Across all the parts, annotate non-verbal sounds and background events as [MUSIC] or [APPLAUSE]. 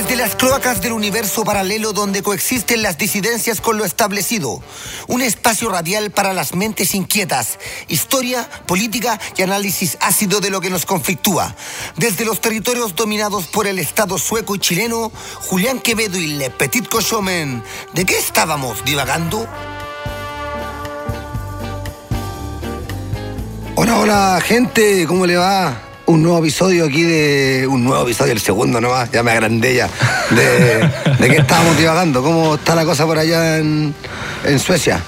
Desde las cloacas del universo paralelo donde coexisten las disidencias con lo establecido. Un espacio radial para las mentes inquietas. Historia, política y análisis ácido de lo que nos conflictúa. Desde los territorios dominados por el Estado sueco y chileno, Julián Quevedo y Le Petit Cochomen. ¿De qué estábamos divagando? Hola, hola, gente, ¿cómo le va? Un nuevo episodio aquí de. Un nuevo episodio, el segundo nomás, ya me agrandé ya. De, de qué estábamos divagando, cómo está la cosa por allá en, en Suecia.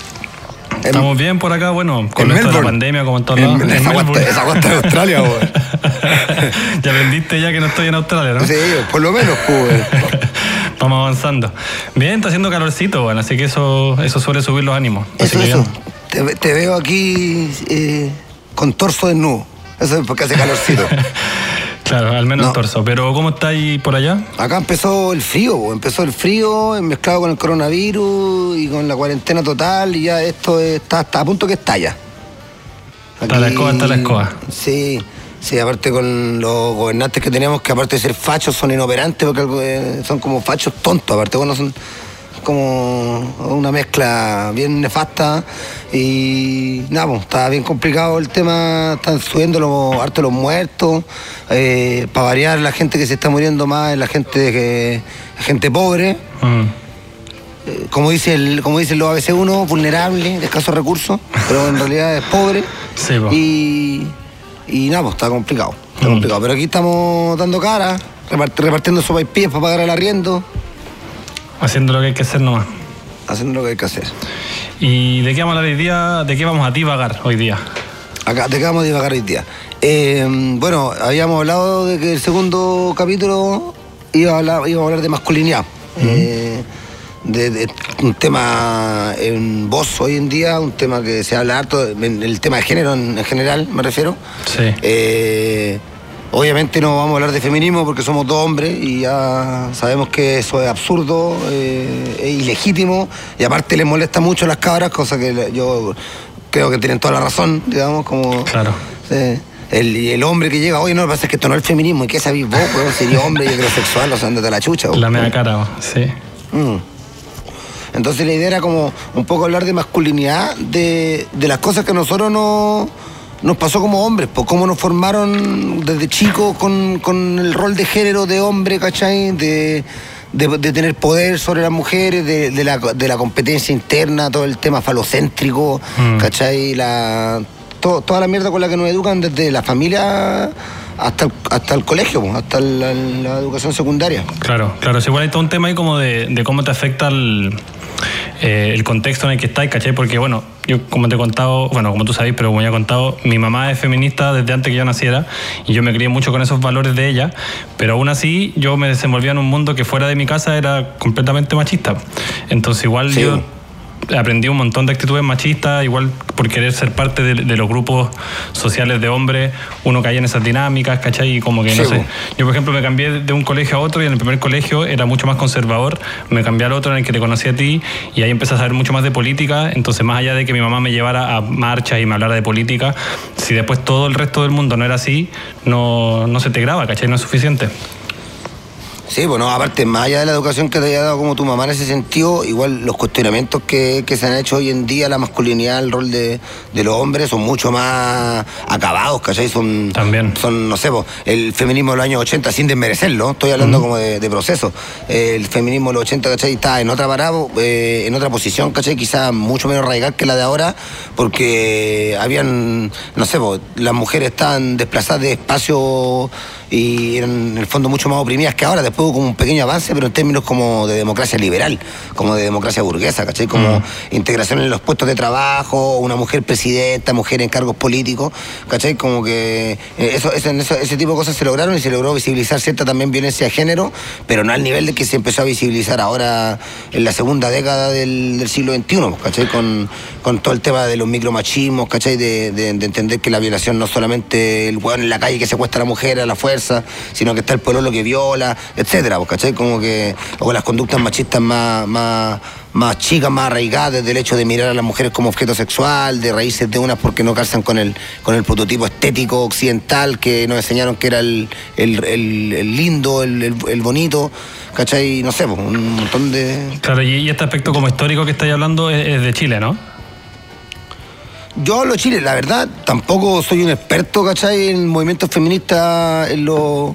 Estamos bien por acá, bueno, con esto de la pandemia, como en todos lados. esa, esa de Australia, weón. [LAUGHS] ya aprendiste ya que no estoy en Australia, ¿no? Sí, por lo menos, pues. [LAUGHS] Vamos avanzando. Bien, está haciendo calorcito, bueno, así que eso, eso suele subir los ánimos. Eso, eso. Te, te, veo aquí eh, con torso desnudo. Eso es porque hace calorcito. [LAUGHS] Claro, al menos torso. Pero ¿cómo está ahí por allá? Acá empezó el frío, empezó el frío mezclado con el coronavirus y con la cuarentena total y ya esto está, hasta a punto que estalla. está la escoba, está la escoba. Sí, sí, aparte con los gobernantes que tenemos que aparte de ser fachos son inoperantes porque eh, son como fachos tontos, aparte bueno son como una mezcla bien nefasta y nada, pues, está bien complicado el tema, están subiendo los, harto los muertos, eh, para variar la gente que se está muriendo más es la gente que gente pobre. Mm. Eh, como dice el, como dicen los ABC1, vulnerable, de escasos recursos, pero en realidad es pobre. y, y nada, pues está complicado. Está mm. complicado. Pero aquí estamos dando cara, repartiendo sopa y pies para pagar el arriendo. Haciendo lo que hay que hacer nomás. Haciendo lo que hay que hacer. ¿Y de qué vamos a hablar hoy día? ¿De qué vamos a divagar hoy día? Acá, ¿De qué vamos a divagar hoy día? Eh, bueno, habíamos hablado de que el segundo capítulo iba a hablar, iba a hablar de masculinidad. Eh, de, un tema en voz hoy en día, un tema que se habla harto, el tema de género en, general, me refiero. Sí. Eh, Obviamente no vamos a hablar de feminismo porque somos dos hombres y ya sabemos que eso es absurdo, eh, es ilegítimo y aparte les molesta mucho a las cabras, cosa que yo creo que tienen toda la razón, digamos, como... Claro. el, el, hombre que llega, oye, no, lo que pasa es que esto no es el feminismo, ¿y qué sabéis vos? Pues, sería hombre y heterosexual, o sea, andate la chucha. La media cara, sí. Mm. Entonces la idea era como un poco hablar de masculinidad, de, de las cosas que nosotros no nos pasó como hombres, pues cómo nos formaron desde chicos con, el rol de género de hombre, ¿cachai? De, tener poder sobre las mujeres, de, la, competencia interna, todo el tema falocéntrico, mm. ¿cachai? La, toda la mierda con la que nos educan desde la familia hasta el, hasta el colegio, hasta la, educación secundaria. Claro, claro. igual hay todo un tema ahí como de, de cómo te afecta el eh, el contexto en el que estáis, ¿cachai? Porque, bueno, yo como te he contado, bueno, como tú sabéis, pero como ya he contado, mi mamá es feminista desde antes que yo naciera y yo me crié mucho con esos valores de ella, pero aún así yo me desenvolvía en un mundo que fuera de mi casa era completamente machista. Entonces, igual yo aprendí un montón de actitudes machistas, igual por querer ser parte de, los grupos sociales de hombres, uno cae en esas dinámicas, ¿cachai? Y como que no sé. Yo, por ejemplo, me cambié de un colegio a otro y en el primer colegio era mucho más conservador, me cambié al otro en el que te conocí a ti y ahí empecé a saber mucho más de política, entonces más allá de que mi mamá me llevara a marchas y me hablara de política, si después todo el resto del mundo no era así, no, no se te graba, ¿cachai? No es suficiente. Sí, bueno, aparte, más allá de la educación que te haya dado como tu mamá en ese sentido, igual los cuestionamientos que, se han hecho hoy en día, la masculinidad, el rol de, los hombres son mucho más acabados, ¿cachai? Son, También. son no sé, el feminismo de los años 80, sin desmerecerlo, estoy hablando como de, proceso. El feminismo de los 80, ¿cachai? Está en otra parada, eh, en otra posición, ¿cachai? Quizás mucho menos radical que la de ahora, porque habían, no sé, las mujeres estaban desplazadas de espacio y eran en el fondo mucho más oprimidas que ahora. Después hubo como un pequeño avance, pero en términos como de democracia liberal, como de democracia burguesa, ¿cachai? Como mm. integración en los puestos de trabajo, una mujer presidenta, mujer en cargos políticos, ¿cachai? Como que eh, eso, ese tipo de cosas se lograron y se logró visibilizar cierta también violencia de género, pero no al nivel de que se empezó a visibilizar ahora en la segunda década del, siglo XXI, ¿cachai? Con, con todo el tema de los micromachismos, ¿cachai? De, de, entender que la violación no solamente el hueón en la calle que secuestra a la mujer a la fuerza, sino que está el pueblo que viola, etcétera, pues, ¿cachai? Como que, o las conductas machistas más, más, más chicas, más arraigadas, desde el hecho de mirar a las mujeres como objeto sexual, de raíces de unas porque no calzan con el, con el prototipo estético occidental que nos enseñaron que era el, el, lindo, el, bonito, ¿cachai? No sé, pues, un montón de... Claro, y este aspecto como histórico que estáis hablando es de Chile, ¿no? Yo hablo de Chile, la verdad, tampoco soy un experto, ¿cachai? En movimientos feministas en los,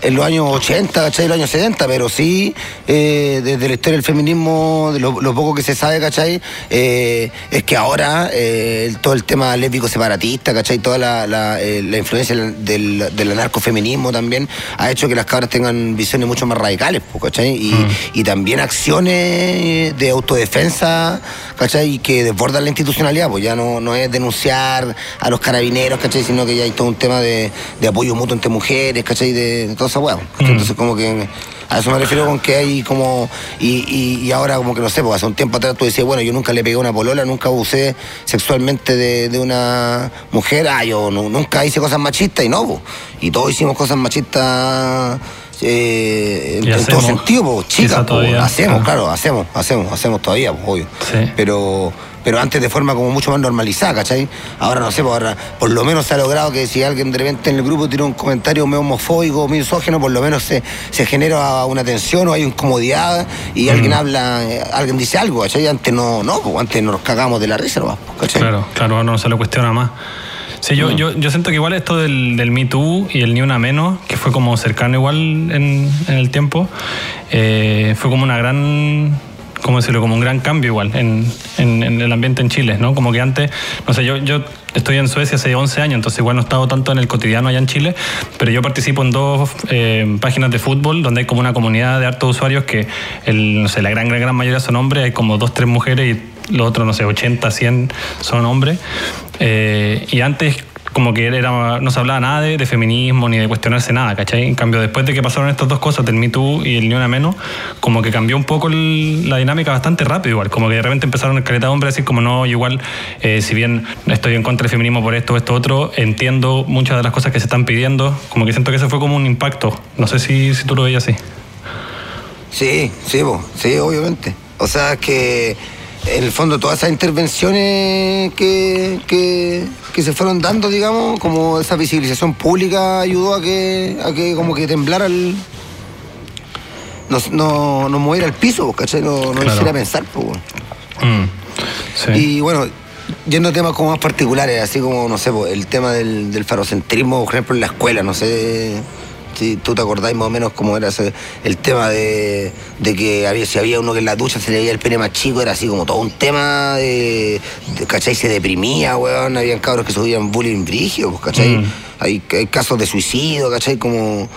en los años 80, ¿cachai? En los años 70, pero sí, eh, desde la historia del feminismo, de lo, poco que se sabe, ¿cachai? Eh, es que ahora eh, todo el tema lésbico separatista, ¿cachai? Toda la, la, influencia del, del anarcofeminismo también ha hecho que las cabras tengan visiones mucho más radicales, ¿cachai? Y, mm. y también acciones de autodefensa, ¿cachai? Que desbordan la institucionalidad, pues ya no, no es denunciar a los carabineros, ¿cachai? Sino que ya hay todo un tema de, apoyo mutuo entre mujeres, ¿cachai? De, de toda esa mm. Entonces, como que a eso me refiero con que hay como. Y, ahora, como que no sé, porque hace un tiempo atrás tú decías, bueno, yo nunca le pegué una polola, nunca abusé sexualmente de, una mujer, ah, yo nunca hice cosas machistas y no, y todos hicimos cosas machistas. Eh, en, todo sentido, chicas, hacemos, claro, hacemos, hacemos, hacemos todavía, obvio. Pero pero antes de forma como mucho más normalizada, ¿cachai? Ahora no sé, pues ahora por lo menos se ha logrado que si alguien de repente en el grupo tiene un comentario medio homofóbico, misógeno, por lo menos se, se genera una tensión o hay incomodidad y mm. alguien habla, alguien dice algo, ¿cachai? Antes no, no, pues antes nos cagamos de la risa, pues, ¿cachai? Claro, claro, no se lo cuestiona más. Sí, yo, mm. yo, yo, siento que igual esto del, del Me Too y el Ni Una Menos, que fue como cercano igual en, en el tiempo, eh, fue como una gran ¿cómo decirlo? Como un gran cambio igual en, el ambiente en Chile, ¿no? Como que antes, no sé, yo, yo estoy en Suecia hace 11 años, entonces igual no he estado tanto en el cotidiano allá en Chile, pero yo participo en dos eh, páginas de fútbol donde hay como una comunidad de hartos usuarios que, el, no sé, la gran, gran, gran mayoría son hombres, hay como dos, tres mujeres y los otros, no sé, 80, 100 son hombres. Eh, y antes como que era, no se hablaba nada de, feminismo ni de cuestionarse nada, ¿cachai? En cambio, después de que pasaron estas dos cosas, del Me Too y el Ni Una Menos, como que cambió un poco la dinámica bastante rápido igual, como que de repente empezaron el caleta de hombres a decir como no, igual, eh, si bien estoy en contra del feminismo por esto esto otro, entiendo muchas de las cosas que se están pidiendo, como que siento que ese fue como un impacto, no sé si, si tú lo veías así. Sí, sí, sí, obviamente. O sea, que en el fondo todas esas intervenciones que, que, se fueron dando, digamos, como esa visibilización pública ayudó a que, a que como que temblara el... No, no, moviera el piso, ¿cachai? No, no hiciera pensar, pues. Y bueno, yendo a temas como más particulares, así como, no sé, el tema del, del farocentrismo, por ejemplo, en la escuela, no sé si tú te acordáis más o menos cómo era el tema de, que había, si había uno que en la ducha se le veía el pene más chico, era así como todo un tema de, ¿cachai? Se deprimía, weón, habían cabros que subían bullying brigio, pues, ¿cachai? Mm. Hay, hay, casos de suicidio, ¿cachai? Como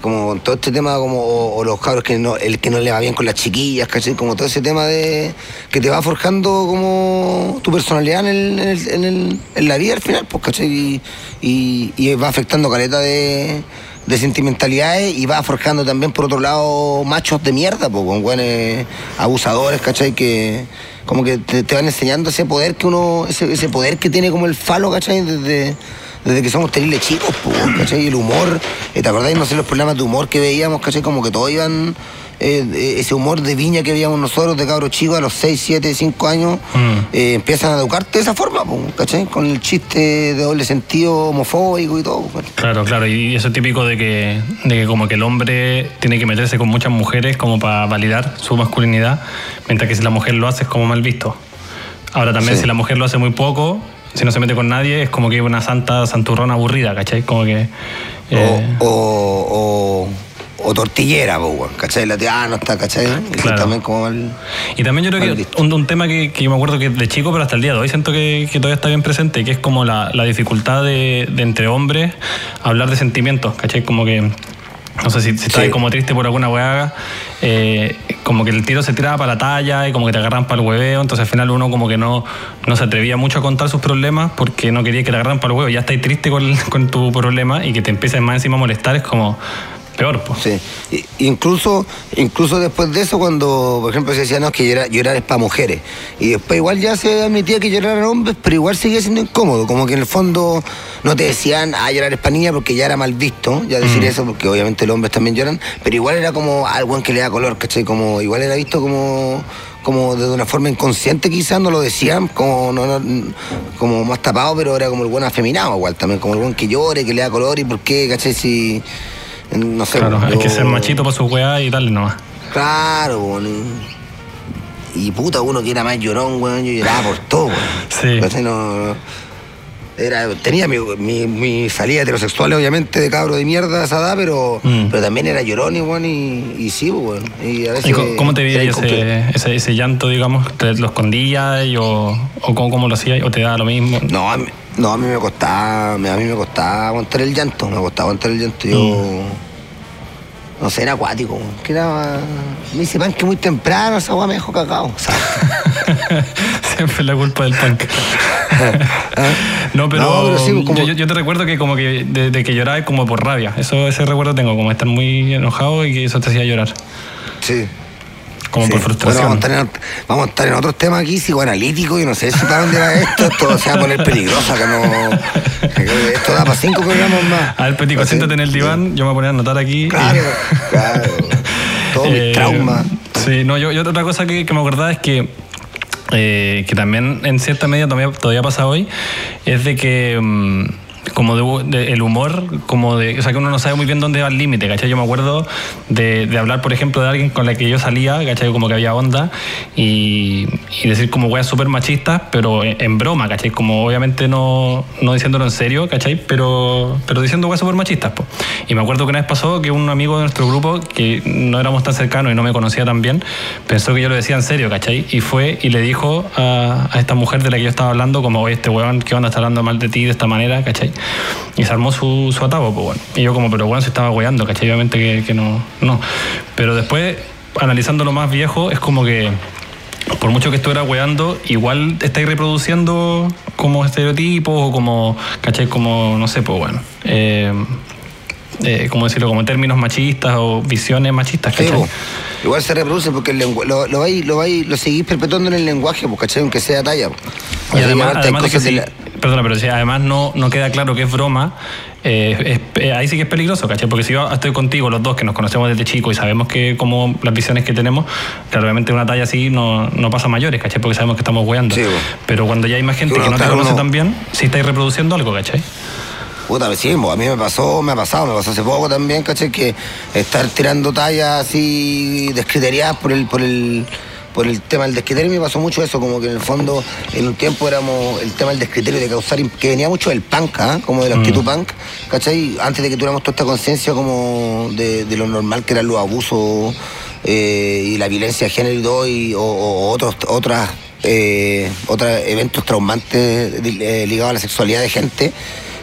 como todo este tema como o, los cabros que no el que no le va bien con las chiquillas ¿cachai? como todo ese tema de que te va forjando como tu personalidad en, el, en, la vida al final pues ¿cachai? Y, y va afectando caleta de de sentimentalidades y va forjando también por otro lado machos de mierda, pues, con buenos abusadores, ¿cachai? Que como que te, van enseñando ese poder que uno, ese, ese, poder que tiene como el falo, ¿cachai? Desde, desde que somos terribles chicos, pues, ¿cachai? Y el humor, eh, ¿te acordáis? No sé, los programas de humor que veíamos, ¿cachai? Como que todos iban eh, ese humor de viña que veíamos nosotros de cabros chicos a los 6, 7, 5 años, mm. eh, empiezan a educarte de esa forma, ¿cachai? Con el chiste de doble sentido homofóbico y todo. Claro, claro, y eso es típico de que, de que como que el hombre tiene que meterse con muchas mujeres como para validar su masculinidad, mientras que si la mujer lo hace es como mal visto. Ahora también si la mujer lo hace muy poco, si no se mete con nadie, es como que una santa santurrona aburrida, ¿cachai? Como que... Eh, o o tortillera, pues, ¿cachai? La tía, ah, no está, ¿cachai? Claro. También como y también yo creo que un, tema que, yo me acuerdo que de chico, pero hasta el día de hoy siento que, todavía está bien presente, que es como la, dificultad de, entre hombres hablar de sentimientos, ¿cachai? Como que no sé si, si estás como triste por alguna weá, eh, como que el tiro se tiraba para la talla y como que te agarran para el hueveo, entonces al final uno como que no, no se atrevía mucho a contar sus problemas porque no quería que te agarran para el huevo, ya estáis triste con, [LAUGHS] con tu problema y que te empiecen más encima a molestar, es como, peor, pues. Sí. incluso, incluso después de eso, cuando, por ejemplo, se decía, no, que llorar, llorar es para mujeres. Y después igual ya se admitía que llorar eran hombres, pero igual seguía siendo incómodo. Como que en el fondo no te decían, ah, llorar es para niña porque ya era mal visto, ya decir mm. eso, porque obviamente los hombres también lloran, pero igual era como algo en que le da color, ¿cachai? Como, igual era visto como como de una forma inconsciente quizás no lo decían, como, no, como más tapado, pero era como el buen afeminado igual también, como el buen que llore, que le da color y por qué, ¿cachai? Si no sé. Claro, hay que ser machito para su weá y darle nomás. Claro, bueno. Y puta, uno que era más llorón, weón, yo lloraba por todo, weón. Sí. No, era, tenía mi, mi, salida heterosexual, obviamente, de cabro de mierda a esa edad, pero, mm. pero también era llorón y, bueno, y, y sí, bueno. Y a veces, cómo te veías ese, ese, llanto, digamos? ¿Te lo escondías o, o cómo, cómo, lo hacías o te daba lo mismo? No, a mí, no, a mí me costaba, a mí me costaba aguantar el llanto, me costaba aguantar el llanto. Yo... Mm no sé, era acuático. Que era, me dice que muy temprano, esa agua me dejó cagado. Siempre [LAUGHS] la culpa del punk. [LAUGHS] no, pero, pues, yo, te recuerdo que como que de, que lloraba como por rabia. Eso, ese recuerdo tengo, como estar muy enojado y que eso te hacía llorar. Sí. Como por frustración. vamos, a estar en, otros temas aquí, psicoanalíticos, y no sé si para dónde va esto, esto se va a poner peligroso, que no. esto da para cinco programas más. A ver, Petico, siéntate en el diván, yo me voy a poner a anotar aquí. Claro, [LAUGHS] claro. Todo mi eh, trauma. Sí, no, yo, yo otra cosa que, que me acordaba es que eh, que también en cierta medida todavía, todavía pasa hoy, es de que mm, como de, el humor, como de, o sea, que uno no sabe muy bien dónde va el límite, ¿cachai? Yo me acuerdo de, de, hablar, por ejemplo, de alguien con la que yo salía, ¿cachai? Como que había onda y, y decir como weas súper machistas, pero en, broma, ¿cachai? Como obviamente no, no diciéndolo en serio, ¿cachai? Pero, pero diciendo weas súper machistas, pues. Y me acuerdo que una vez pasó que un amigo de nuestro grupo, que no éramos tan cercanos y no me conocía tan bien, pensó que yo lo decía en serio, ¿cachai? Y fue y le dijo a, a esta mujer de la que yo estaba hablando, como, oye, este weón, ¿qué onda está hablando mal de ti de esta manera, ¿cachai? Y se armó su, su pues bueno. Y yo como, pero bueno, se estaba guayando, ¿cachai? Obviamente que, que no, no. Pero después, analizando lo más viejo, es como que por mucho que estuviera weando, igual estáis reproduciendo como estereotipos o como, ¿cachai? Como, no sé, pues bueno. Eh, eh, ¿Cómo decirlo? Como términos machistas o visiones machistas, ¿cachai? igual se reproduce porque lo, lo, vais, lo, lo seguís perpetuando en el lenguaje, pues, ¿cachai? Aunque sea talla. Y además, además que perdona, pero si además no, no queda claro que es broma, eh, eh, ahí sí que es peligroso, ¿cachai? Porque si yo estoy contigo, los dos que nos conocemos desde chico y sabemos que como las visiones que tenemos, claro, obviamente una talla así no, no pasa mayores, ¿cachai? Porque sabemos que estamos weando. pero cuando ya hay más gente que no te conoce tan bien, sí estáis reproduciendo algo, ¿cachai? Puta, sí, a mí me pasó, me ha pasado, me pasó hace poco también, ¿cachai? Que estar tirando tallas así descriteriadas por el, por el por el tema del descriterio me pasó mucho eso, como que en el fondo en un tiempo éramos el tema del descriterio de causar, que venía mucho del punk, ¿ah? como de la actitud mm. punk, ¿cachai? Antes de que tuviéramos toda esta conciencia como de, lo normal que eran los abusos eh, y la violencia de género y, o, otros, otras, eh, otros eventos traumantes eh, ligados a la sexualidad de gente.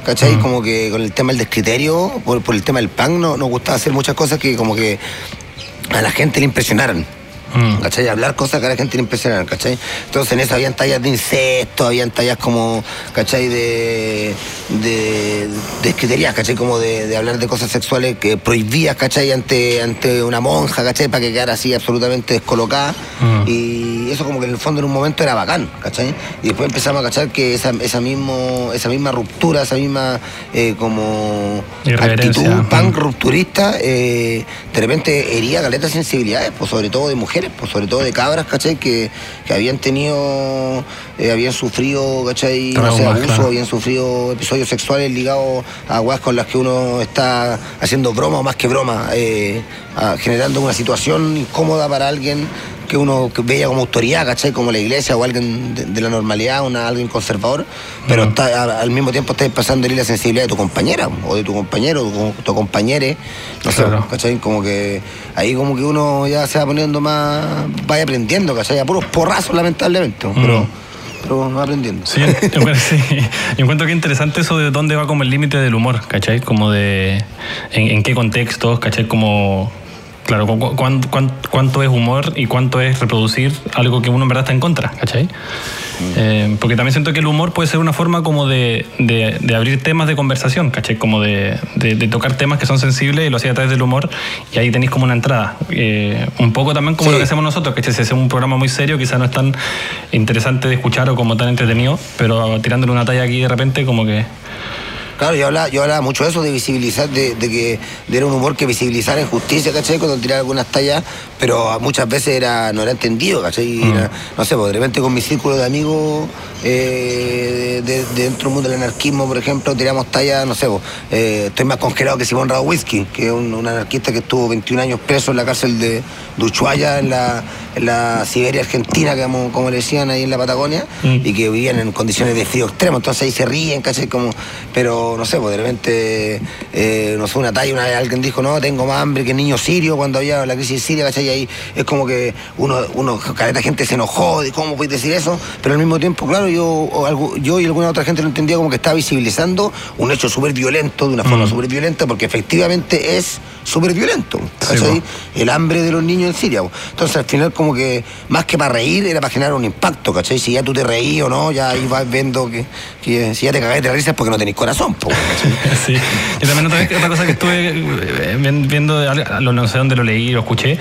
¿Cachai? Mm. Como que con el tema del descriterio, por, el tema del punk, no, nos gustaba hacer muchas cosas que como que a la gente le impresionaran. Mm. ¿cachai? Hablar cosas que a la gente le impresionan, ¿cachai? Entonces en eso habían tallas de insectos, habían tallas como, ¿cachai? De, de, de ¿cachai? Como de, hablar de cosas sexuales que prohibías, ¿cachai? Ante, ante una monja, ¿cachai? Para que quedara así absolutamente descolocada. Mm. Y eso como que en el fondo en un momento era bacán, ¿cachai? Y después empezamos a cachar que esa, esa, mismo, esa misma ruptura, esa misma eh, como actitud punk rupturista, eh, de repente hería galetas sensibilidades, pues sobre todo de mujeres pues sobre todo de cabras, ¿cachai? Que, habían tenido, eh, habían sufrido, ¿cachai? No sé, abuso, habían sufrido episodios sexuales ligados a aguas con las que uno está haciendo broma o más que broma, generando una situación incómoda para alguien que uno veía como autoridad, ¿cachai? Como la iglesia o alguien de, la normalidad, una, alguien conservador, pero está, al mismo tiempo estás pasando la sensibilidad de tu compañera o de tu compañero o tu, tu compañere, no sé, ¿cachai? Como que ahí como que uno ya se va poniendo más, vaya aprendiendo, ¿cachai? A puros porrazos lamentablemente, pero... pero va aprendiendo. Sí, [LAUGHS] sí. Yo encuentro que interesante eso de dónde va como el límite del humor, ¿cachai? Como de en, en, qué contextos, ¿cachai? Como Claro, cuánto, es humor y cuánto es reproducir algo que uno en verdad está en contra, ¿cachai? Eh, porque también siento que el humor puede ser una forma como de, abrir temas de conversación, ¿cachai? Como de, tocar temas que son sensibles y lo hacía a través del humor y ahí tenéis como una entrada. Eh, un poco también como lo que hacemos nosotros, que si hacemos un programa muy serio quizás no es tan interesante de escuchar o como tan entretenido, pero tirándole una talla aquí de repente como que Claro, yo hablaba, yo hablaba mucho de eso, de visibilizar, de, que era un humor que visibilizara injusticia, ¿cachai? Cuando tiraba algunas tallas, pero muchas veces era, no era entendido, ¿cachai? Mm. no sé, pues de repente con mi círculo de amigos eh, de, dentro del mundo del anarquismo, por ejemplo, tiramos tallas, no sé, pues, eh, estoy más congelado que Simón Whisky, que es un, anarquista que estuvo 21 años preso en la cárcel de, de en la, en la Siberia Argentina, como, como le decían ahí en la Patagonia, mm. y que vivían en condiciones de frío extremo, entonces ahí se ríen, ¿cachai? Como, pero no sé, pues de repente, eh, no sé, una talla, una, alguien dijo, no, tengo más hambre que niño sirio cuando había la crisis Siria, ¿cachai? Y ahí es como que uno, uno, caleta gente se enojó de cómo puedes decir eso, pero al mismo tiempo, claro, yo, yo y alguna otra gente lo entendía como que estaba visibilizando un hecho súper violento, de una forma mm. súper violenta, porque efectivamente es súper violento, el hambre de los niños en Siria. Entonces al final como que más que para reír era para generar un impacto, ¿cachai? Si ya tú te reí o no, ya ahí vas viendo que, si ya te cagaste de risa es porque no tenés corazón. Sí. [LAUGHS] Yo también otra, otra cosa que estuve eh, viendo, no sé dónde lo leí, lo escuché,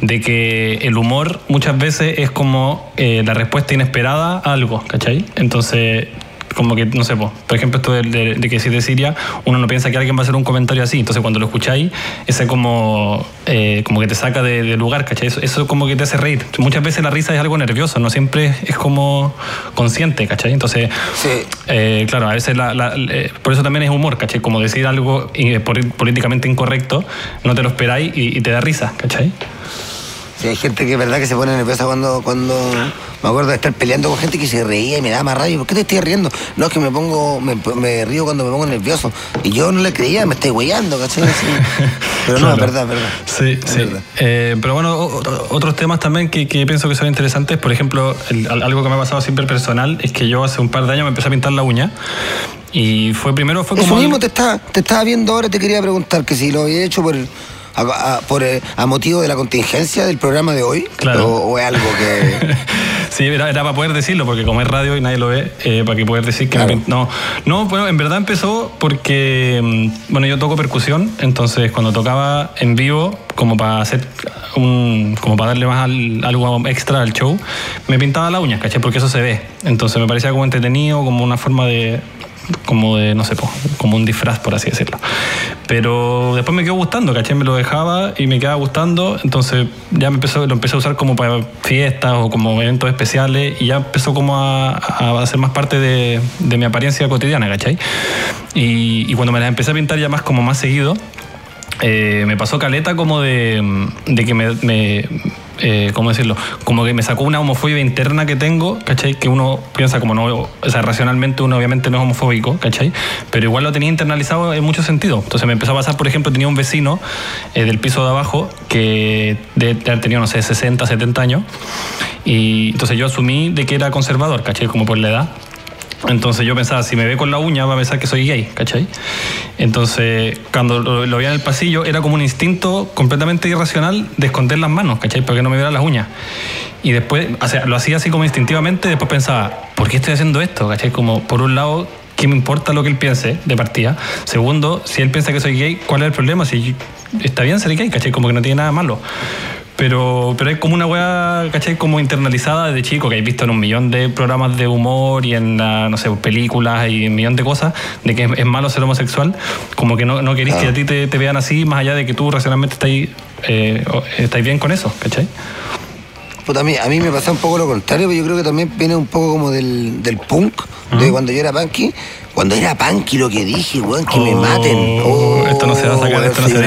de que el humor muchas veces es como eh, la respuesta inesperada a algo, ¿cachai? Entonces como que, no sé, por ejemplo, esto de, que si de Siria, uno no piensa que alguien va a hacer un comentario así, entonces cuando lo escucháis, ese como, eh, como que te saca de, lugar, ¿cachai? Eso, eso, como que te hace reír. Muchas veces la risa es algo nervioso, no siempre es como consciente, ¿cachai? Entonces, eh, claro, a veces, eh, por eso también es humor, ¿cachai? Como decir algo políticamente incorrecto, no te lo esperáis y, y te da risa, ¿cachai? Hay gente que es verdad que se pone nerviosa cuando, cuando me acuerdo de estar peleando con gente que se reía y me daba más rabia. ¿Por qué te estoy riendo? No, es que me pongo, me, río cuando me pongo nervioso. Y yo no le creía, me estoy huellando, ¿cachai? [LAUGHS] Pero no, es verdad, es verdad. Sí, sí. Eh, pero bueno, otros temas también que, pienso que son interesantes, por ejemplo, algo que me ha pasado siempre personal es que yo hace un par de años me empecé a pintar la uña. Y fue primero fue como. Eso mismo te, está, te estaba viendo ahora, te quería preguntar que si lo había hecho por a, por, eh, a motivo de la contingencia del programa de hoy? Claro. ¿O, es algo que.? [LAUGHS] sí, era, para poder decirlo, porque como es radio y nadie lo ve, eh, para que poder decir que. No, no, bueno, en verdad empezó porque. Mm, bueno, yo toco percusión, entonces cuando tocaba en vivo, como para hacer un, como para darle más algo extra al show, me pintaba la uña, ¿caché? Porque eso se ve. Entonces me parecía como entretenido, como una forma de, como de, no sé, como un disfraz, por así decirlo. Pero después me quedó gustando, ¿caché? Me lo dejaba y me quedaba gustando, entonces ya me empezó, lo empecé a usar como para fiestas o como eventos especiales y ya empezó como a, a ser más parte de, de, mi apariencia cotidiana, ¿cachai? Y, cuando me las empecé a pintar ya más como más seguido, eh, me pasó caleta como de, de que me eh, ¿cómo decirlo? Como que me sacó una homofobia interna que tengo, ¿cachai? Que uno piensa como no, o sea, racionalmente uno obviamente no es homofóbico, ¿cachai? Pero igual lo tenía internalizado en muchos sentidos. Entonces me empezó a pasar, por ejemplo, tenía un vecino eh, del piso de abajo que tenido, no sé, 60, 70 años. Y entonces yo asumí de que era conservador, ¿cachai? Como por la edad. Entonces yo pensaba, si me ve con la uña va a pensar que soy gay, ¿cachai? Entonces, cuando lo, veía en el pasillo, era como un instinto completamente irracional de esconder las manos, ¿cachai? Para que no me viera las uñas. Y después, lo hacía así como instintivamente, después pensaba, ¿por qué estoy haciendo esto? ¿cachai? Como, por un lado, ¿qué me importa lo que él piense de partida? Segundo, si él piensa que soy gay, ¿cuál es el problema? Si está bien ser gay, ¿cachai? Como que no tiene nada malo. Pero, pero es como una weá, ¿cachai? Como internalizada desde chico, que hay visto en un millón de programas de humor y en, no sé, películas y un millón de cosas, de que es, malo ser homosexual. Como que no, no querés que a ti te, vean así, más allá de que tú racionalmente estáis, eh, estáis bien con eso, ¿cachai? Pues a, mí, a mí me pasa un poco lo contrario, pero yo creo que también viene un poco como del, del punk, de cuando yo era punky. Cuando era punky lo que dije, weón, que me maten. Oh, esto no se va a sacar, esto no se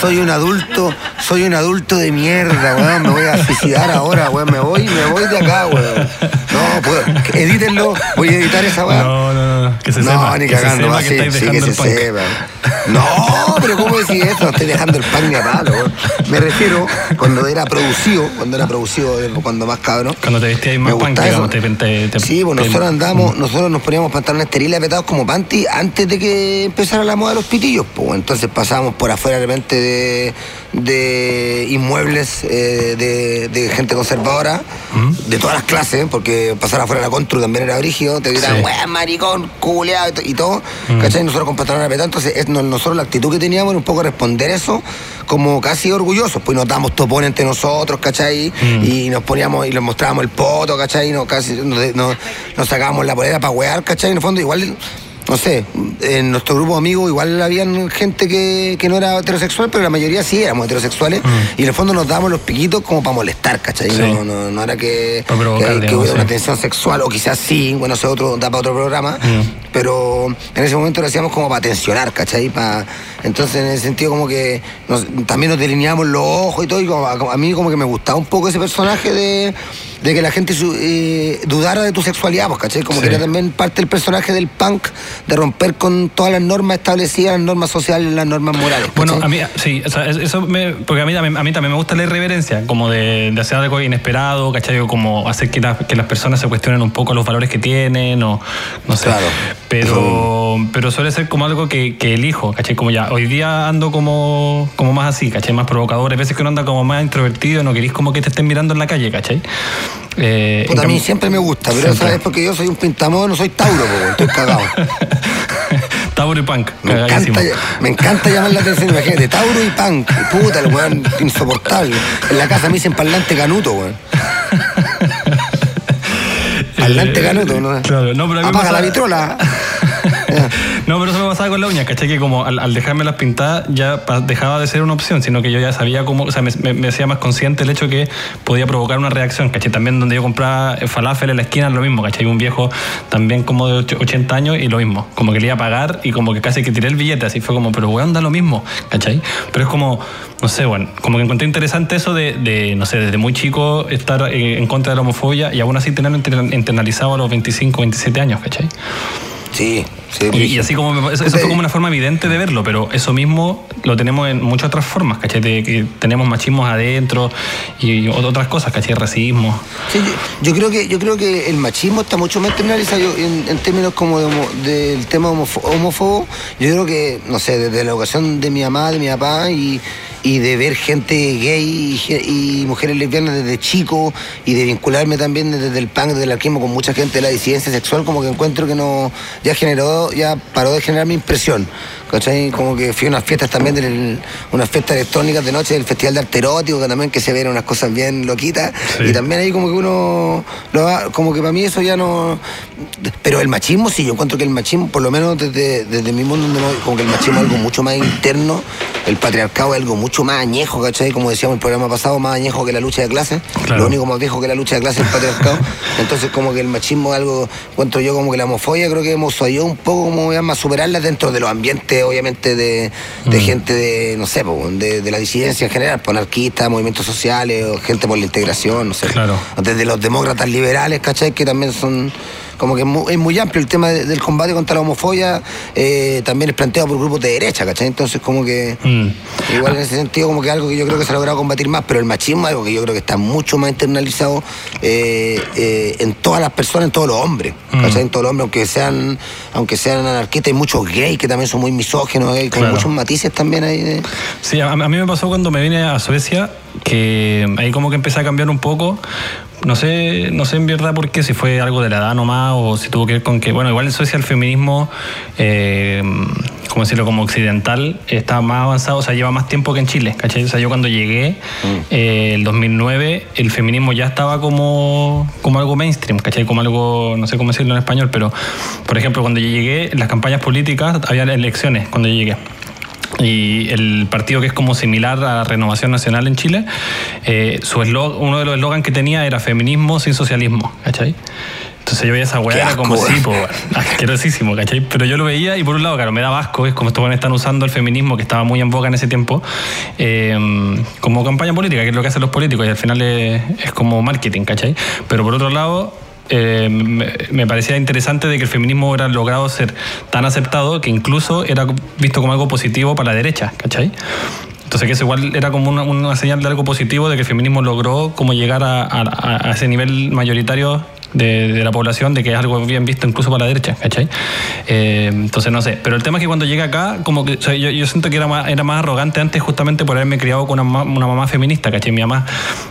soy un adulto, soy un adulto de mierda, weón. Me voy a suicidar ahora, weón. Me voy, me voy de acá, weón. No, pues, edítenlo. Voy a editar esa weón. No, no, no. Que se no, sepa. ni cagando, va sí, sí, que se sepa. No, pero ¿cómo decís eso? Estoy dejando el pan ni a palo, weón. Me refiero cuando era producido, cuando era producido, cuando más cabrón. Cuando te vestías más punk, digamos, te, te, te, Sí, pues nosotros andamos, nosotros nos poníamos pantalones esteriles apretados como panty antes de que empezara la moda de los pitillos, pues. Entonces pasábamos por afuera de repente de, de inmuebles eh, de, de gente conservadora, de todas las clases, porque pasar afuera de la Contru también era brígido, te dirán, Sí. maricón, culeado y to- y todo, ¿cachai? Nosotros con pantalones apretados, entonces es- no- nosotros la actitud que teníamos era un poco responder eso como casi orgullosos, pues nos damos topones entre nosotros, ¿cachai? Y nos poníamos y les mostrábamos el poto, ¿cachai? Y nos, casi, nos, nos- nos sacábamos la polera para wear, ¿cachai? En el fondo igual no sé, en nuestro grupo de amigos igual habían gente que, que no era heterosexual, pero la mayoría sí éramos heterosexuales y en el fondo nos dábamos los piquitos como para molestar, ¿cachai? Sí. No, no, no era que, Para hubiera una tensión sexual o quizás sí, bueno, eso otro, da para otro programa, pero en ese momento lo hacíamos como para tensionar, ¿cachai? Pa- entonces en ese sentido como que nos- también nos delineábamos los ojos y todo, y como- a, a mí como que me gustaba un poco ese personaje de, de que la gente su- eh, dudara de tu sexualidad, pues, ¿cachai? Como Sí. que era también parte del personaje del punk, de romper con todas las normas establecidas, las normas sociales, las normas morales. Bueno, a mí, sí, o sea, es- eso me, porque a mí, también- a mí también me gusta la irreverencia, como de, de hacer algo inesperado, ¿cachai? Como hacer que, la- que las personas se cuestionen un poco los valores que tienen, o no sé. Claro. Pero, pero suele ser como algo que, que elijo, ¿cachai? Como ya, hoy día ando como, como más así, ¿cachai? Más provocador. Hay veces que uno anda como más introvertido, no querís como que te estén mirando en la calle, ¿cachai? Eh, Puta, a mí siempre me gusta, pero Siempre. ¿sabes? Porque yo soy un pintamón, no soy Tauro, po, estoy cagado. [LAUGHS] [LAUGHS] Tauro y punk, Me encanta, me encanta llamar la atención, [LAUGHS] imagínate, Tauro y Punk. Puta, el weón insoportable. En la casa me dicen parlante canuto, weón. [LAUGHS] Parlante Eh, canuto, ¿no? Claro, no, pero a mí me Apaga pasa- la vitrola. [LAUGHS] No, pero eso me pasaba con la uña, ¿cachai? Que como al, al dejarme las pintadas ya dejaba de ser una opción, sino que yo ya sabía cómo, o sea, me, me- hacía más consciente el hecho que podía provocar una reacción, ¿cachai? También donde yo compraba eh, falafel en la esquina, lo mismo, ¿cachai? Un viejo también como de ocho- 80 años y lo mismo, como que le iba a pagar y como que casi que tiré el billete, así fue como, pero weón, da lo mismo, ¿cachai? Pero es como, no sé, bueno, como que encontré interesante eso de, de, no sé, desde muy chico estar eh, en contra de la homofobia y aún así tenerlo inter- internalizado a los 25, 27 años, ¿cachai? Sí, sí. Y, y así como eso, eso fue como una forma evidente de verlo, pero eso mismo lo tenemos en muchas otras formas, ¿cachai? De que tenemos machismos adentro y otras cosas, ¿cachai? Racismo. Sí, yo, yo creo que yo creo que el machismo está mucho más internalizado en, en términos como de homo- del tema homófobo. Yo creo que, no sé, desde la educación de mi mamá, de mi papá y, y de ver gente gay y, mujeres lesbianas desde chico y de vincularme también desde el punk, desde el arquismo con mucha gente de la disidencia sexual, como que encuentro que no, ya generó, ya paró de generar mi impresión. ¿Cachai? Como que fui a unas fiestas también, del, unas fiestas electrónicas de noche del Festival de Arte Erótico, que también que se ven unas cosas bien loquitas. Sí. Y también ahí como que uno, lo como que para mí eso ya no... Pero el machismo sí, yo encuentro que el machismo, por lo menos desde, desde mi mundo, donde no- como que el machismo es algo mucho más interno, el patriarcado es algo mucho más añejo, ¿cachai? Como decíamos en el programa pasado, más añejo que la lucha de clases. Claro. Lo único más viejo que la lucha de clases es el patriarcado. [LAUGHS] Entonces como que el machismo es algo, encuentro yo como que la homofobia creo que hemos ayudado un poco como a superarla dentro de los ambientes, obviamente, de, de gente de, no sé, de, de la disidencia en general, pues anarquistas, movimientos sociales, gente por la integración, no sé. Claro. Desde los demócratas liberales, ¿cachai? Que también son como que es muy, es muy amplio el tema de- del combate contra la homofobia, eh, también es planteado por grupos de derecha, ¿cachai? Entonces como que... Mm. Igual en ese sentido como que algo que yo creo que se ha logrado combatir más, pero el machismo es algo que yo creo que está mucho más internalizado eh, eh, en todas las personas, en todos los hombres, Mm. ¿cachai? En todos los hombres, aunque sean, aunque sean anarquistas, hay muchos gays que también son muy misógenos, hay Claro. muchos matices también ahí. de- Sí, a, a mí me pasó cuando me vine a Suecia, que ahí como que empecé a cambiar un poco. No sé, no sé en verdad por qué, si fue algo de la edad nomás o si tuvo que ver con que, bueno, igual en Suecia el feminismo, eh, ¿cómo decirlo? Como occidental, está más avanzado, o sea, lleva más tiempo que en Chile, ¿cachai? O sea, yo cuando llegué, eh, el 2009, el feminismo ya estaba como, como algo mainstream, ¿cachai? Como algo, no sé cómo decirlo en español, pero, por ejemplo, cuando yo llegué, las campañas políticas había elecciones cuando yo llegué. Y el partido que es como similar a Renovación Nacional en Chile, eh, su uno de los eslogans que tenía era feminismo sin socialismo, ¿cachai? Entonces yo veía esa weá era como sí, pues, [LAUGHS] asquerosísimo, ¿cachai? Pero yo lo veía y por un lado, claro, me daba asco, es como estos están usando el feminismo que estaba muy en boga en ese tiempo, eh, como campaña política, que es lo que hacen los políticos y al final es, es como marketing, ¿cachai? Pero por otro lado, eh, me, parecía interesante de que el feminismo hubiera logrado ser tan aceptado que incluso era visto como algo positivo para la derecha, ¿cachai? Entonces que eso igual era como una, una señal de algo positivo de que el feminismo logró como llegar a, a- a ese nivel mayoritario de, la población, de que es algo bien visto incluso para la derecha, ¿cachai? Eh, entonces no sé, pero el tema es que cuando llega acá, como que yo, siento que era más, era más arrogante antes justamente por haberme criado con una, mamá feminista, ¿cachai? Mi mamá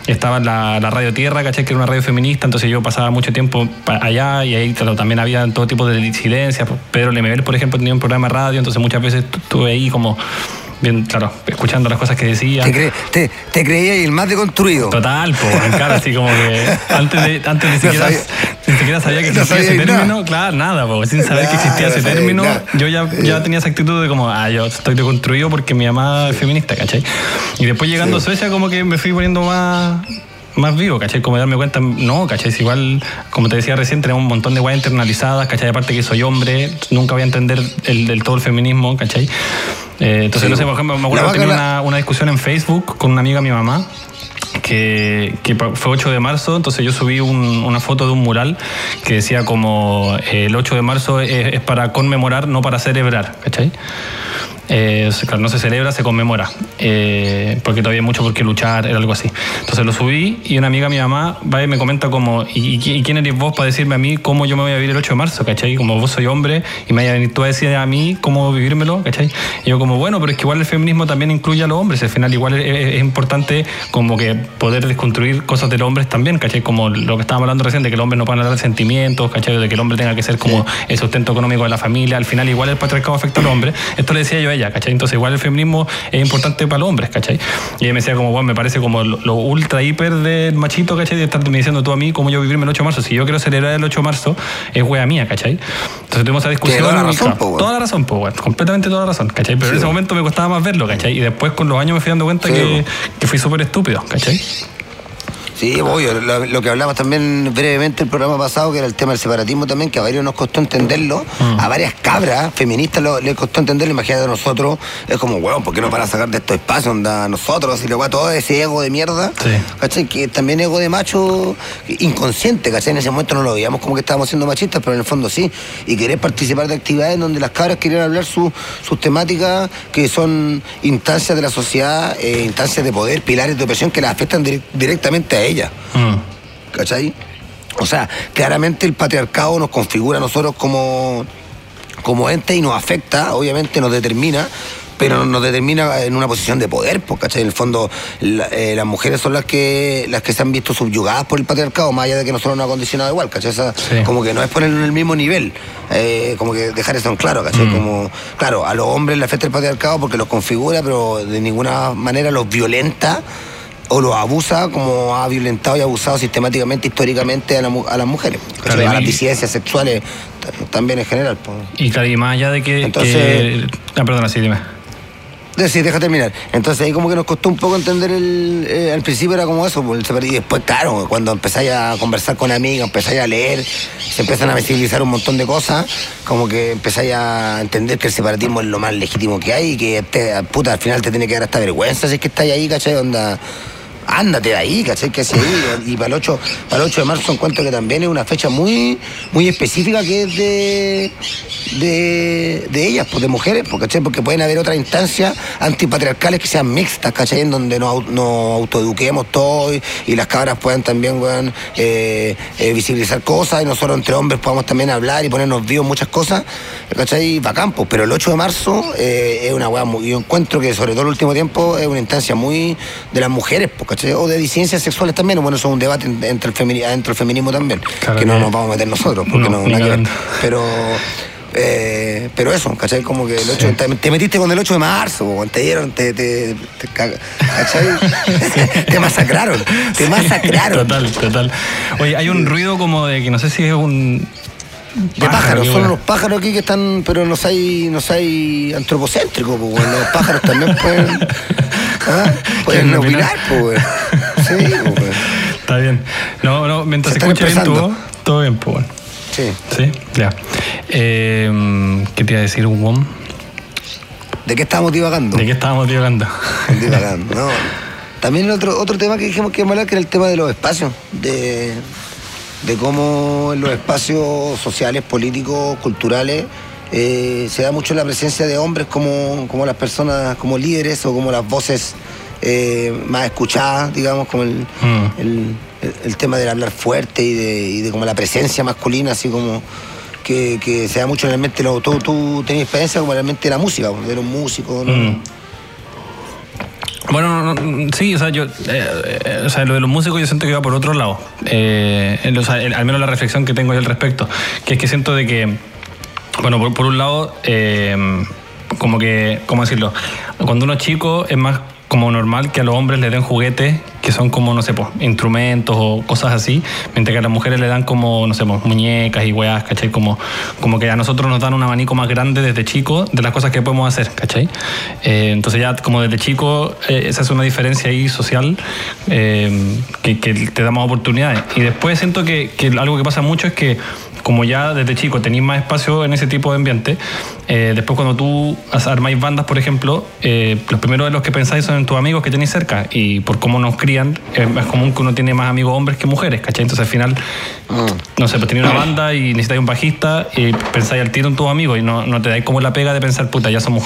estaba en la, Radio Tierra, ¿cachai? Que era una radio feminista, entonces yo pasaba mucho tiempo allá y ahí también había todo tipo de disidencias. Pedro Lemebel, por ejemplo, tenía un programa de radio, entonces muchas veces estuve ahí como bien, claro, escuchando las cosas que decía. Te, te, creía el más deconstruido. Total, pues, claro, así como que antes de, antes ni, siquiera, sabía, ni siquiera sabía que existía ese término, claro, nada, pues, sin saber que existía ese término, yo ya, ya tenía esa actitud de como, ah, yo estoy deconstruido porque mi mamá es feminista, ¿cachai? Y después llegando a Suecia como que me fui poniendo más más vivo, ¿cachai? Como darme cuenta, no, ¿cachai? Es igual, como te decía recién, tenemos un montón de guayas internalizadas, ¿cachai? Aparte que soy hombre, nunca voy a entender el, del todo el feminismo, ¿cachai? Eh, entonces, no sé, por ejemplo, me acuerdo que tenía una, una, discusión en Facebook con una amiga, mi mamá, que, que, fue 8 de marzo, entonces yo subí una foto de un mural que decía como eh, el 8 de marzo es, es, para conmemorar, no para celebrar, ¿cachai? Eh, no se celebra, se conmemora, eh, porque todavía hay mucho por qué luchar, era algo así. Entonces lo subí y una amiga, mi mamá, va y me comenta como, ¿y, quién eres vos para decirme a mí cómo yo me voy a vivir el 8 de marzo, ¿cachai? Como vos soy hombre y me vayas a venir tú a decir a mí cómo vivírmelo, ¿cachai? Y yo como, bueno, pero es que igual el feminismo también incluye a los hombres, al final igual es, importante como que poder desconstruir cosas de los hombres también, ¿cachai? Como lo que estábamos hablando recién, de que el hombre no puede hablar de sentimientos, ¿cachai? De que el hombre tenga que ser como el sustento económico de la familia, al final igual el patriarcado afecta al hombre. Esto le decía yo a entonces igual el feminismo es importante para los hombres, ¿cachai? Y ella me decía como, bueno, me parece como lo, ultra hiper del machito, ¿cachai? De estar diciendo tú a mí cómo yo vivirme el 8 de marzo. Si yo quiero celebrar el 8 de marzo, es wea mía, ¿cachai? Entonces tuvimos esa discusión. Toda la razón, Toda la razón, pues, completamente toda la razón, ¿cachai? Pero en ese momento me costaba más verlo, ¿cachai? Y después con los años me fui dando cuenta que, que fui súper estúpido, ¿cachai? Sí, obvio, lo, que hablamos también brevemente el programa pasado, que era el tema del separatismo también, que a varios nos costó entenderlo, mm. a varias cabras feministas lo, les costó entenderlo, imagínate a nosotros, es como, weón, ¿por qué no para sacar de estos espacios onda nosotros? Y luego todo ese ego de mierda, ¿cachai? Que también ego de macho inconsciente, ¿cachai? En ese momento no lo veíamos como que estábamos siendo machistas, pero en el fondo sí. Y querer participar de actividades donde las cabras querían hablar sus temáticas, que son instancias de la sociedad, eh, instancias de poder, pilares de opresión que las afectan directamente a ella. Mm. ¿Cachai? O sea, claramente el patriarcado nos configura a nosotros como, como ente y nos afecta, obviamente nos determina, pero nos determina en una posición de poder, pues, ¿cachai? En el fondo, eh, las mujeres son las que las que se han visto subyugadas por el patriarcado, más allá de que nosotros nos ha condicionado igual, ¿cachai? Como que no es ponerlo en el mismo nivel, eh, como que dejar eso en claro, ¿cachai? Mm. Como, claro, a los hombres le afecta el patriarcado porque los configura, pero de ninguna manera los violenta o lo abusa como ha violentado y abusado sistemáticamente, históricamente a, las mujeres, a las disidencias sexuales también en general. Y claro, y más allá de que... Entonces, Ah, perdona, sí, dime. Sí, deja terminar. Entonces ahí como que nos costó un poco entender el... Eh, al principio era como eso, pues, y después, claro, cuando empezáis a conversar con amigos, empezáis a leer, se empiezan a visibilizar un montón de cosas, como que empezáis a entender que el separatismo es lo más legítimo que hay y que puta, al final te tiene que dar hasta vergüenza si es que estáis ahí, ¿cachai? Onda ándate de ahí, ¿cachai? Que así, y para el 8, para el 8 de marzo encuentro que también es una fecha muy, muy específica que es de, de, ellas, pues de mujeres, pues, ¿cachai? Porque pueden haber otras instancias antipatriarcales que sean mixtas, ¿cachai? En donde nos, nos autoeduquemos todos y, las cabras puedan también, eh, eh, visibilizar cosas y nosotros entre hombres podamos también hablar y ponernos vivos muchas cosas, ¿cachai? Bacán, pues. Pero el 8 de marzo eh, es una weá muy, yo encuentro que sobre todo el último tiempo es una instancia muy de las mujeres, pues, o de disidencias sexuales también, bueno, eso es un debate entre el, el feminismo también, que no nos vamos a meter nosotros, porque no, Pero, eh, pero eso, ¿cachai? Como que el 8, te, metiste con el 8 de marzo, te dieron, te, te, te, ¿cachai? [LAUGHS] te masacraron, te masacraron. Total, total. Oye, hay un ruido como de que no sé si es un de pájaros, son los pájaros aquí que están, pero no hay, no hay antropocéntricos, pues, los pájaros también pueden, ¿ah? [LAUGHS] pueden opinar, pues, sí, pues. Está bien. No, no, mientras se, escuche bien todo, todo bien, pues. Sí. Sí, ya. Eh, ¿Qué te iba a decir, Wom? ¿De qué estábamos divagando? ¿De qué estábamos divagando? [LAUGHS] divagando, no. También otro, otro tema que dijimos que iba a hablar, que era el tema de los espacios, de de cómo en los espacios sociales, políticos, culturales, eh, se da mucho la presencia de hombres como, como las personas, como líderes o como las voces eh, más escuchadas, digamos, como el, mm. el, tema del hablar fuerte y de, y de como la presencia masculina, así como que, que se da mucho en el mente. Lo, tú, tú tenías experiencia como realmente de la música, de los músicos. ¿no? Mm. Bueno, sí, o sea, yo, eh, eh, o sea, lo de los músicos yo siento que va por otro lado. Eh, o sea, al menos la reflexión que tengo yo al respecto, que es que siento de que, bueno, por, un lado, como que, ¿cómo decirlo? Cuando uno es chico es más como normal que a los hombres le den juguetes que son como, no sé, pues, instrumentos o cosas así, mientras que a las mujeres le dan como, no sé, pues, muñecas y weas, ¿cachai? Como, como que a nosotros nos dan un abanico más grande desde chico de las cosas que podemos hacer, ¿cachai? Eh, entonces ya como desde chico eh, esa es una diferencia ahí social eh, que, que, te damos oportunidades. Y después siento que, que algo que pasa mucho es que como ya desde chico tenéis más espacio en ese tipo de ambiente, eh, después cuando tú armáis bandas, por ejemplo, eh, los primeros de los que pensáis son en tus amigos que tenéis cerca y por cómo nos crían, es más común que uno tiene más amigos hombres que mujeres, ¿cachai? Entonces al final, mm. no sé, pues tenéis una banda y necesitáis un bajista y pensáis al tiro en tus amigos y no, no te dais como la pega de pensar, puta, ya somos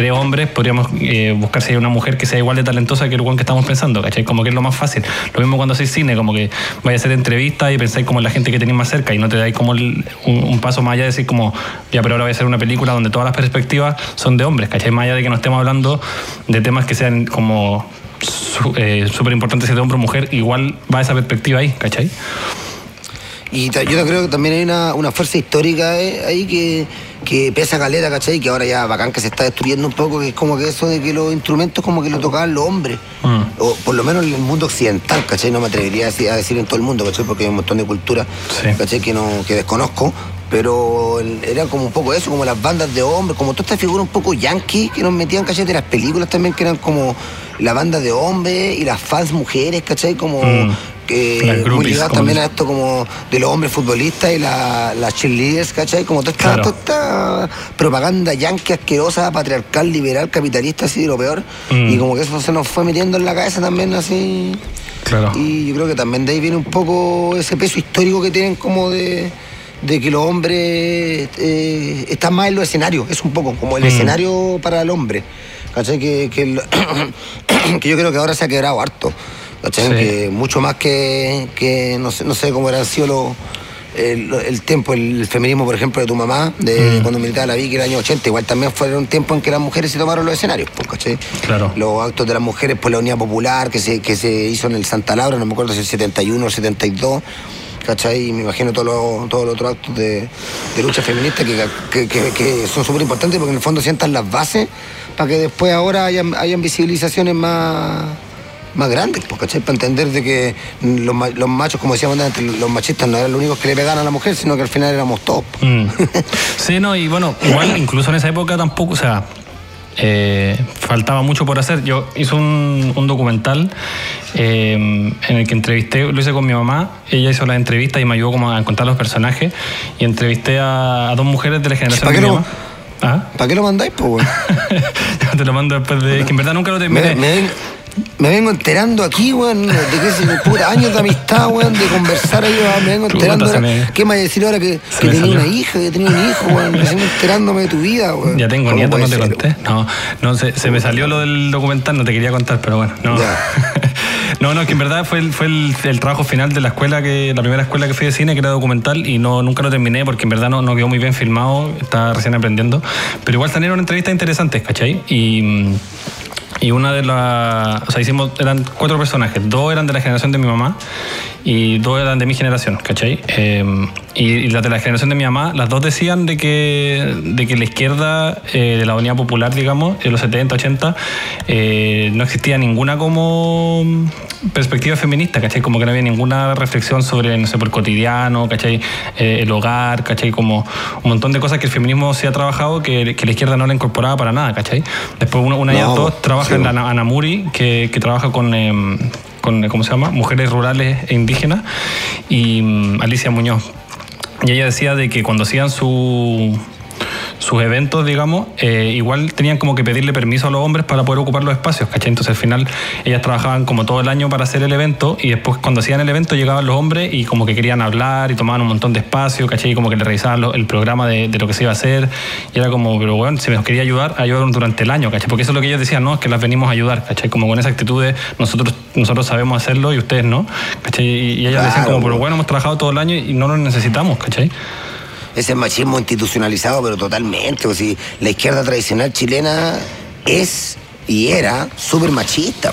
tres hombres, podríamos eh, buscar si hay una mujer que sea igual de talentosa que el one que estamos pensando, ¿cachai? Como que es lo más fácil. Lo mismo cuando hacéis cine, como que vais a hacer entrevistas y pensáis como la gente que tenéis más cerca y no te dais como un, paso más allá de decir como, ya, pero ahora voy a hacer una película donde todas las perspectivas son de hombres, ¿cachai? Más allá de que no estemos hablando de temas que sean como súper eh, importantes si de hombre o mujer, igual va esa perspectiva ahí, ¿cachai? Y yo creo que también hay una, una fuerza histórica eh, ahí que, que pesa caleta, ¿cachai? Que ahora ya bacán que se está destruyendo un poco, que es como que eso de que los instrumentos como que lo tocaban los hombres. Mm. O por lo menos en el mundo occidental, ¿cachai? No me atrevería a decir, en todo el mundo, ¿cachai? Porque hay un montón de culturas, ¿cachai? Que, no, que desconozco. Pero era como un poco eso, como las bandas de hombres, como toda esta figura un poco yankee que nos metían, ¿cachai? De las películas también, que eran como la banda de hombres y las fans mujeres, ¿cachai? Como mm que muy ligado también a esto como de los hombres futbolistas y las la cheerleaders, ¿cachai? Como toda esta, propaganda yankee asquerosa, patriarcal, liberal, capitalista, así de lo peor. Mm. Y como que eso se nos fue metiendo en la cabeza también así. Claro. Y yo creo que también de ahí viene un poco ese peso histórico que tienen como de que los hombres eh, están más en los escenarios, es un poco como el mm. escenario para el hombre. ¿Cachai? Que, que, [COUGHS] que, yo creo que ahora se ha quebrado harto. Que mucho más que, no, sé, no sé cómo era sido el, tiempo, el feminismo, por ejemplo, de tu mamá, de mm. cuando militaba la Vicky en el año 80, igual también fue un tiempo en que las mujeres se tomaron los escenarios, pues, Claro. Los actos de las mujeres por la Unidad Popular que se, que se hizo en el Santa Laura, no me acuerdo si el 71 o el 72. ¿cachai? Y me imagino todos los, todos los otros actos de, lucha feminista que, que, son súper importantes porque en el fondo sientan las bases para que después ahora hayan, hayan visibilizaciones más más grandes, pues, ¿cachai? Para entender de que los, machos, como decíamos antes, los machistas no eran los únicos que le pegaban a la mujer, sino que al final éramos todos. Mm. [LAUGHS] Sí, no, y bueno, igual incluso en esa época tampoco, o sea, eh, faltaba mucho por hacer. Yo hice un, documental eh, en el que entrevisté, lo hice con mi mamá, ella hizo la entrevista y me ayudó como a encontrar los personajes y entrevisté a, dos mujeres de la generación de mi mamá. ¿Ah? ¿Para qué lo mandáis, pues, [LAUGHS] te lo mando después de. que en verdad nunca lo terminé. Me vengo enterando aquí, weón, de que es puta años de amistad, weón, de conversar ahí, me vengo enterando ahora. ¿Qué me va a decir ahora que, que tenía una hija, que tenía un hijo, weón? Me vengo enterándome de tu vida, weón. Ya tengo nieto, no te conté. No, no se, se, me salió lo del documental, no te quería contar, pero bueno, no. [LAUGHS] no, no, que en verdad fue, el, fue el, el, trabajo final de la escuela, que la primera escuela que fui de cine, que era documental, y no nunca lo terminé porque en verdad no, no quedó muy bien filmado, estaba recién aprendiendo. Pero igual salieron entrevistas interesantes, ¿cachai? Y y una de las. O sea, hicimos. Eran cuatro personajes. Dos eran de la generación de mi mamá y dos eran de mi generación, ¿cachai? Eh, y, las de la generación de mi mamá, las dos decían de que, de que la izquierda eh, de la Unidad Popular, digamos, en los 70, 80, eh, no existía ninguna como perspectiva feminista, ¿cachai? Como que no había ninguna reflexión sobre, no sé, por cotidiano, ¿cachai? el hogar, ¿cachai? Como un montón de cosas que el feminismo se ha trabajado que, que la izquierda no la incorporaba para nada, ¿cachai? Después una, una y dos trabaja en la Anamuri, que, que trabaja con em, con, ¿cómo se llama? Mujeres Rurales e Indígenas, y mm, Alicia Muñoz. Y ella decía de que cuando hacían su, sus eventos, digamos, eh, igual tenían como que pedirle permiso a los hombres para poder ocupar los espacios, ¿cachai? Entonces al final ellas trabajaban como todo el año para hacer el evento y después cuando hacían el evento llegaban los hombres y como que querían hablar y tomaban un montón de espacio, ¿cachai? Y como que le revisaban el programa de, lo que se iba a hacer y era como, pero bueno, si nos quería ayudar, ayudaron durante el año, ¿cachai? Porque eso es lo que ellos decían, no, es que las venimos a ayudar, ¿cachai? Como con esa actitud de nosotros, nosotros sabemos hacerlo y ustedes no, ¿cachai? Y ellas decían como, pero bueno, hemos trabajado todo el año y no lo necesitamos, ¿cachai? Ese machismo institucionalizado, pero totalmente. O si la izquierda tradicional chilena es y era súper machista.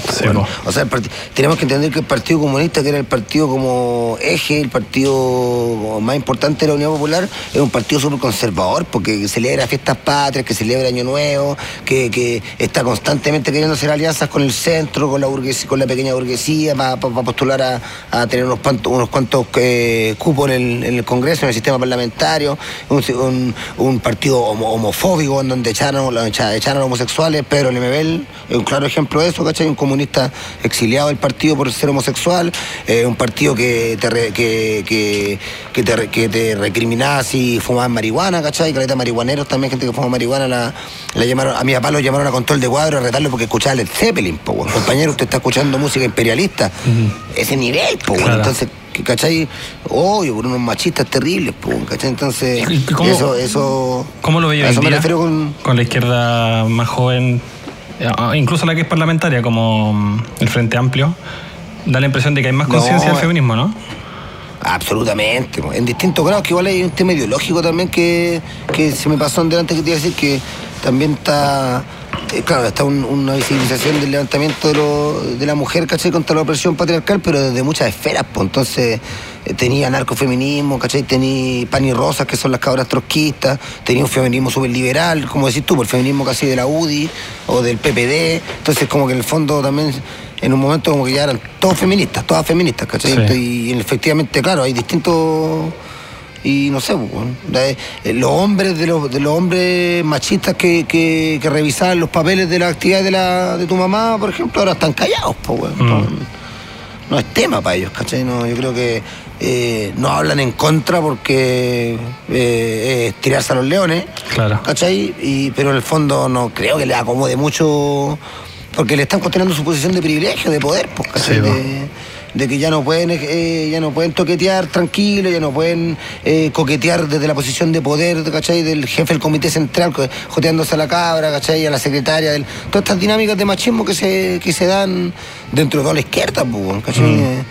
o sea, tenemos que entender que el Partido Comunista, que era el partido como eje, el partido más importante de la Unión Popular, es un partido súper conservador, porque celebra fiestas patrias, que celebra Año Nuevo, que, está constantemente queriendo hacer alianzas con el centro, con la burguesía, con la pequeña burguesía, para postular a, tener unos cuantos, unos cuantos eh, cupos en el, Congreso, en el sistema parlamentario, un, partido homofóbico en donde echaron, echaron, homosexuales, Pedro Lemebel es un claro ejemplo de eso, ¿cachai? Un comunista exiliado del partido por ser homosexual, eh, un partido que te, que, te, que te recriminaba si fumaban marihuana, ¿cachai? Caleta marihuaneros también, gente que fuma marihuana, la, llamaron, a mi papá lo llamaron a control de cuadro a retarlo porque escuchaba el Zeppelin, po, compañero, usted está escuchando música imperialista, ese nivel, po, entonces ¿cachai? Obvio, por unos machistas terribles, ¿cachai? Entonces, cómo, eso, eso. ¿Cómo lo veía con... con la izquierda más joven incluso la que es parlamentaria, como mm, el Frente Amplio, da la impresión de que hay más conciencia del feminismo, ¿no? Absolutamente, en distintos grados, que igual hay un tema ideológico también que, se me pasó en delante que te iba a decir que también está, eh, claro, está una visibilización del levantamiento de, de la mujer, ¿cachai? Contra la opresión patriarcal, pero desde muchas esferas, pues entonces eh, tenía narcofeminismo, ¿cachai? Tenía pan y rosas, que son las cabras trotskistas, tenía un feminismo súper liberal, como decís tú, el feminismo casi de la UDI o del PPD, entonces como que en el fondo también en un momento como que ya eran todos feministas, todas feministas, ¿cachai? Y efectivamente, claro, hay distintos y no sé, pues, eh, los hombres de los, de los hombres machistas que, que, revisaban los papeles de la actividad de, la, de tu mamá, por ejemplo, ahora están callados, pues, no, es tema para ellos, ¿cachai? No, yo creo que eh, no hablan en contra porque eh, es tirarse a los leones, claro. ¿cachai? Y, pero en el fondo no creo que le acomode mucho porque le están cuestionando su posición de privilegio, de poder, pues, ¿cachai? de que ya no pueden eh, ya no pueden toquetear tranquilo, ya no pueden eh, coquetear desde la posición de poder, ¿cachai? Del jefe del comité central, joteándose a la cabra, ¿cachai? A la secretaria, del, todas estas dinámicas de machismo que se, que se dan dentro de toda la izquierda, pues, ¿cachai? Mm.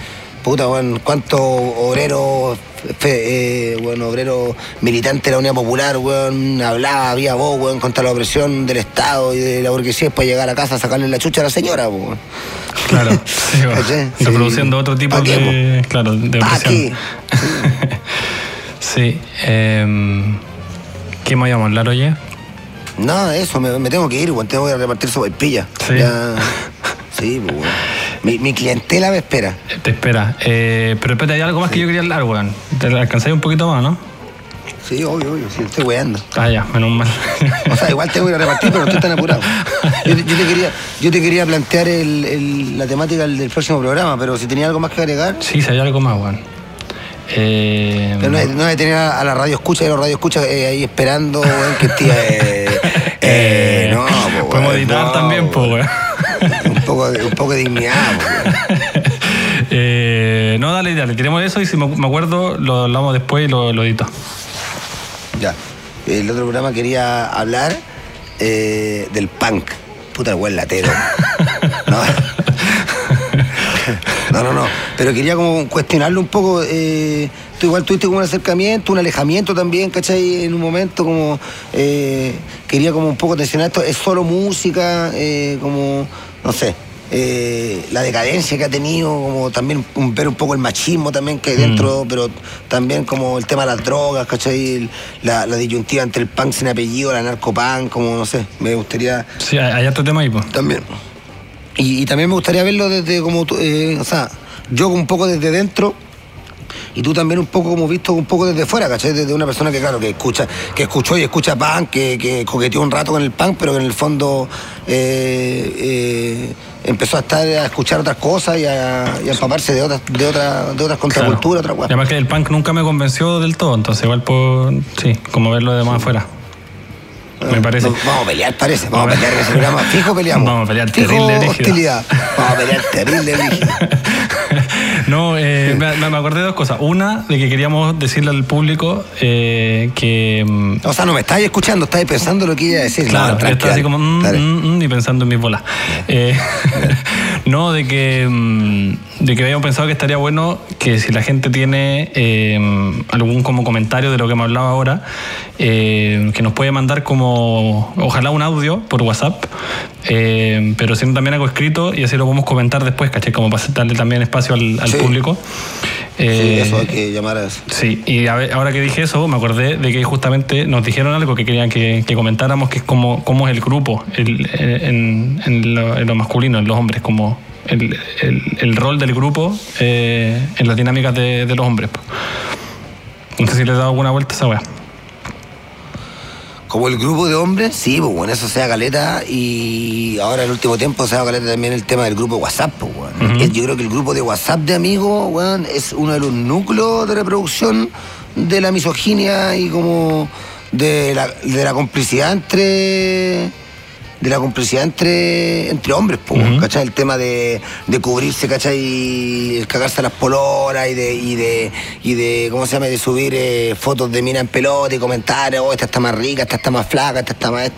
Puta, bueno, cuántos obreros eh, bueno, obrero militante de la Unidad Popular, weón, hablaba, había voz, weón, contra la opresión del Estado y de la burguesía para llegar a casa a sacarle la chucha a la señora, weón. Claro, [LAUGHS] sí, reproduciendo otro tipo de, claro, de opresión. sí. [LAUGHS] Eh, ¿Qué más íbamos a hablar, oye? Nada, eso, me, tengo que ir, weón, tengo que repartir su pilla. Sí. [LAUGHS] sí, pues, weón. Mi, clientela me espera. Te espera. Eh, pero espérate, hay algo más que yo quería hablar, weón. ¿Te alcanzáis un poquito más, no? Sí, obvio, obvio, sí, estoy weando. Ah, ya, menos mal. O sea, igual tengo que repartir, pero no estoy tan apurado. Yo, te, quería, yo te quería plantear el, la temática del, próximo programa, pero si tenía algo más que agregar. Sí, si hay algo más, weón. Eh, pero no, no hay tener a, la radio escucha y los radio escucha eh, ahí esperando, weón, que esté. Eh, [LAUGHS] eh, no, pues, Podemos editar también, pues, weón poco de, un poco de dignidad. [LAUGHS] eh, no, dale, dale, tenemos eso y si me acuerdo lo hablamos después y lo, lo edito. Ya. El otro programa quería hablar eh, del punk. Puta el buen latero. [LAUGHS] ¿No? no, no, no. Pero quería como cuestionarlo un poco. Eh, tú igual tuviste como un acercamiento, un alejamiento también, ¿cachai? En un momento como eh, quería como un poco atencionar esto. Es solo música, como no sé, eh, la decadencia que ha tenido, como también ver un poco el machismo también que hay dentro, mm. pero también como el tema de las drogas, ¿cachai? La, disyuntiva entre el punk sin apellido, la narcopunk, como no sé, me gustaría... Sí, hay otro tema ahí, pues. También. Y, también me gustaría verlo desde como, eh, o sea, yo un poco desde dentro y tú también un poco como visto un poco desde fuera, ¿cachai? Desde una persona que, claro, que escucha, que escuchó y escucha punk, que, que coqueteó un rato con el punk, pero que en el fondo eh, eh, empezó a estar a escuchar otras cosas y a, empaparse de otras, de otras, de otras contraculturas, otra Además que el punk nunca me convenció del todo, entonces igual por sí, como verlo de más afuera. me parece. vamos a pelear, parece. Vamos a pelear ese programa. [LAUGHS] Fijo peleamos. Vamos a pelear Fijo terrible hostilidad. Vamos a pelear terrible [LAUGHS] No, eh, me, me, acordé de dos cosas. Una, de que queríamos decirle al público eh, que. Mm, o sea, no me estáis escuchando, estáis pensando lo que iba a decir. Claro, no, estaba así como. Mm, mm, mm, y pensando en mis bolas. Eh, [LAUGHS] no, de que. de que habíamos pensado que estaría bueno que si la gente tiene eh, algún como comentario de lo que hemos hablado ahora, eh, que nos puede mandar como. Ojalá un audio por WhatsApp, pero si no también algo escrito y así lo podemos comentar después, ¿caché? Como para darle también espacio al, al público. sí, eso hay que llamar a eso. Sí, y ahora que dije eso, me acordé de que justamente nos dijeron algo que querían que, comentáramos, que es como cómo es el grupo en, lo, masculino, en los hombres, como el, rol del grupo eh, en las dinámicas de, los hombres. No sé si les he dado alguna vuelta a esa weá. Como el grupo de hombres, sí, pues bueno, eso sea caleta y ahora en el último tiempo se ha dado caleta también el tema del grupo WhatsApp, pues, bueno. Yo creo que el grupo de WhatsApp de amigos, bueno, es uno de los núcleos de reproducción de la misoginia y como de la, de la complicidad entre de la complicidad entre, entre hombres, ¿cachai? El tema de, de cubrirse, ¿cachai? Y el cagarse a las poloras y de, y de, y de ¿cómo se llama? De subir eh, fotos de mina en pelota y comentarios, oh, esta está más rica, esta está más flaca, esta está más...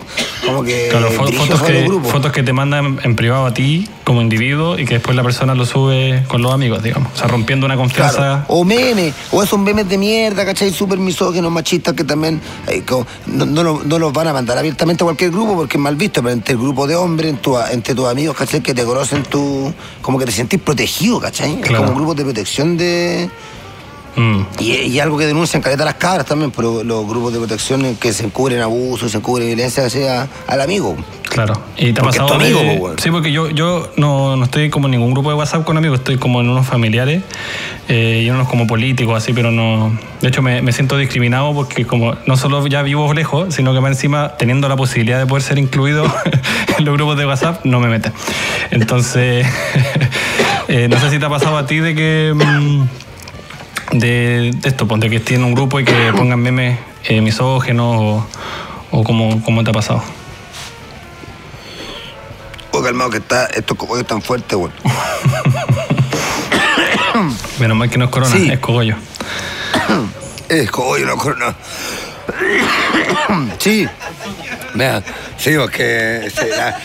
Como que... Claro, fotos, que, fotos que te mandan en privado a ti como individuo y que después la persona lo sube con los amigos, digamos. O sea, rompiendo una confianza... O memes, o esos memes de mierda, ¿cachai? Súper misógenos, machistas que también eh, no, no, los van a mandar abiertamente a cualquier grupo porque es mal visto, entre el grupo de hombres, entre tus amigos, ¿cachai? Que te conocen, tú, como que te sentís protegido, ¿cachai? Es como un grupo de protección de... Mm. Y, algo que denuncian caleta las cabras también, pero los grupos de protección que se encubren abusos, se encubren violencia sea al amigo. Claro. ¿Y te ha pasado amigo, Sí, porque yo, yo no, no, estoy como en ningún grupo de WhatsApp con amigos, estoy como en unos familiares eh, y en unos como políticos, así, pero no. De hecho, me, me, siento discriminado porque como no solo ya vivo lejos, sino que más encima, teniendo la posibilidad de poder ser incluido [LAUGHS] en los grupos de WhatsApp, no me meten. Entonces, [LAUGHS] eh, no sé si te ha pasado a ti de que. Mm, de, esto, ponte que tiene un grupo y que pongan memes eh, misógenos o, o cómo, te ha pasado. Oh, calmado que está, estos cogollos tan fuertes, güey. [COUGHS] Menos mal que no es corona, es cogollo. [COUGHS] es cogollo, no es corona. [COUGHS] sí. Vean, sí, porque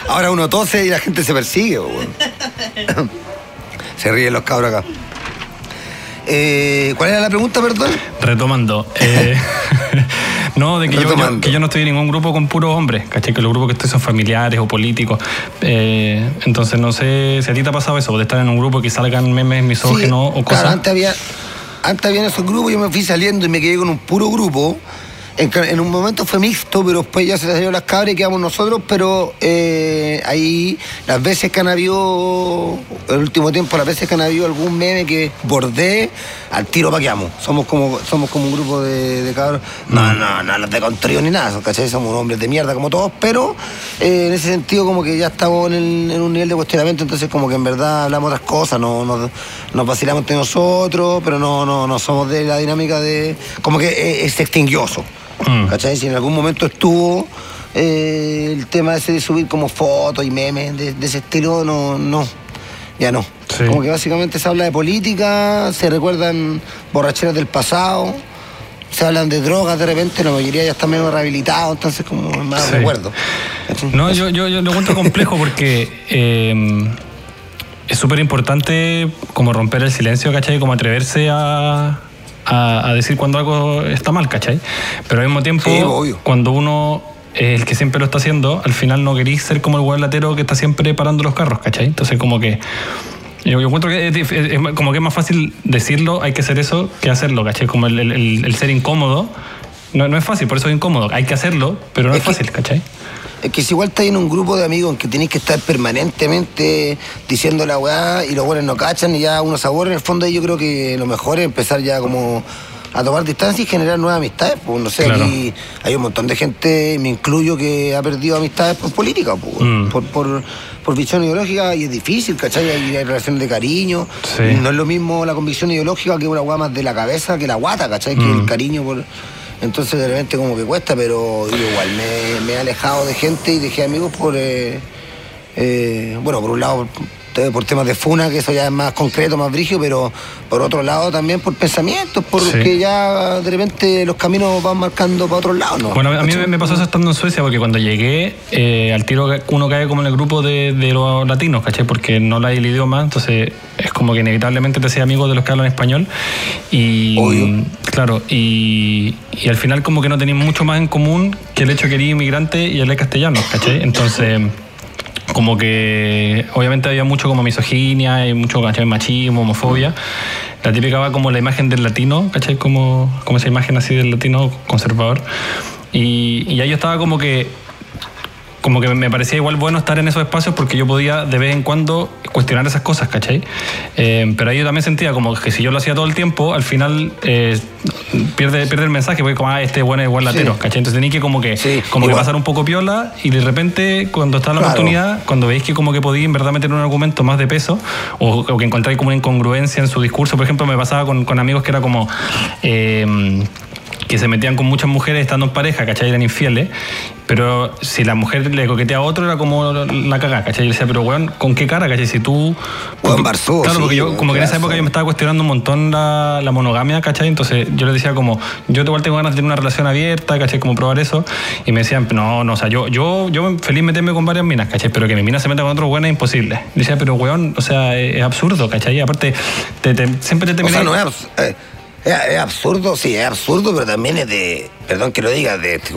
ahora uno tose y la gente se persigue, güey. se ríen los cabros acá. Eh, ¿Cuál era la pregunta, perdón? Retomando. Eh, [LAUGHS] [LAUGHS] no, de que yo, que yo, no estoy en ningún grupo con puros hombres, ¿cachai? Que los grupos que estoy son familiares o políticos. Eh, entonces, no sé si a ti te ha pasado eso, de estar en un grupo que salgan memes misógenos o cosas. antes había, antes había esos grupos, yo me fui saliendo y me quedé con un puro grupo en, un momento fue mixto, pero después ya se salieron las cabras y quedamos nosotros, pero eh, ahí las veces que han habido, el último tiempo, las veces que han habido algún meme que bordé, al tiro paqueamos. Somos como, somos como un grupo de, cabros. No, mm. no, no, no de contrío ni nada, ¿cachai? Somos hombres de mierda como todos, pero eh, en ese sentido como que ya estamos en, un nivel de cuestionamiento, entonces como que en verdad hablamos otras cosas, no, nos vacilamos entre nosotros, pero no, no, no somos de la dinámica de. como que eh, es extinguioso. Mm. ¿Cachai? Si en algún momento estuvo eh, el tema ese de subir como fotos y memes de, ese estilo, no, no, ya no. Como que básicamente se habla de política, se recuerdan borracheras del pasado, se hablan de drogas de repente, la mayoría ya está menos rehabilitado, entonces como más recuerdo. No, yo, yo, yo lo encuentro [LAUGHS] complejo porque eh, es súper importante como romper el silencio, ¿cachai? Como atreverse a a, decir cuando algo está mal, ¿cachai? Pero al mismo tiempo, cuando uno es el que siempre lo está haciendo, al final no queréis ser como el latero que está siempre parando los carros, ¿cachai? Entonces como que... Yo, encuentro que es, como que es más fácil decirlo, hay que hacer eso, que hacerlo, ¿cachai? Como el, ser incómodo. No, no, es fácil, por eso es incómodo. Hay que hacerlo, pero no es, fácil, ¿cachai? Es que si igual estás en un grupo de amigos en que tenéis que estar permanentemente diciendo la weá y los buenos no cachan y ya uno se aburre, en el fondo yo creo que lo mejor es empezar ya como a tomar distancia y generar nuevas amistades. Pues no sé, aquí hay un montón de gente, me incluyo, que ha perdido amistades por política, pues, mm. por, por, visión ideológica y es difícil, ¿cachai? Hay, hay relaciones de cariño. No es lo mismo la convicción ideológica que una weá más de la cabeza que la guata, ¿cachai? Que el mm. cariño por entonces de repente como que cuesta, pero igual me, he alejado de gente y dejé amigos por, eh, eh, bueno, por un lado por temas de funa, que eso ya es más concreto, más brígido, pero por otro lado también por pensamientos, porque ya de repente los caminos van marcando para otros lados. ¿no? Bueno, a mí me pasó eso estando en Suecia, porque cuando llegué, eh, al tiro uno cae como en el grupo de, los latinos, ¿caché? Porque no hay el idioma, entonces es como que inevitablemente te seas amigo de los que hablan español. Y claro, y, al final como que no tenéis mucho más en común que el hecho de que eres inmigrante y el castellano, ¿caché? Entonces como que obviamente había mucho como misoginia y mucho machismo, homofobia. La típica va como la imagen del latino, ¿cachai? Como, como esa imagen así del latino conservador. Y, y ahí yo estaba como que como que me parecía igual bueno estar en esos espacios porque yo podía de vez en cuando cuestionar esas cosas, ¿cachai? Eh, pero ahí yo también sentía como que si yo lo hacía todo el tiempo, al final eh, pierde, pierde el mensaje, porque como, ah, este bueno es igual latero, ¿cachai? Entonces tenía que como que, como que pasar un poco piola y de repente cuando está la oportunidad, cuando veis que como que podía en verdad meter un argumento más de peso o, que encontráis como una incongruencia en su discurso, por ejemplo, me pasaba con, con amigos que era como... Eh, que se metían con muchas mujeres estando en pareja, ¿cachai? Eran infieles. Pero si la mujer le coquetea a otro, era como la cagada, ¿cachai? Y decía, pero weón, ¿con qué cara, cachai? Si tú. Weón, Barzú, Claro, porque yo, como que en esa época yo me estaba cuestionando un montón la, la, monogamia, ¿cachai? Entonces yo le decía, como, yo igual tengo ganas de tener una relación abierta, ¿cachai? Como probar eso. Y me decían, no, no, o sea, yo, yo, yo feliz meterme con varias minas, ¿cachai? Pero que mi mina se meta con otro weón es imposible. Y decía, pero weón, o sea, es, absurdo, ¿cachai? Y aparte, te, siempre te terminas. O sea, no es. Eh, es, absurdo, sí, es absurdo, pero también es de, perdón que lo diga, de este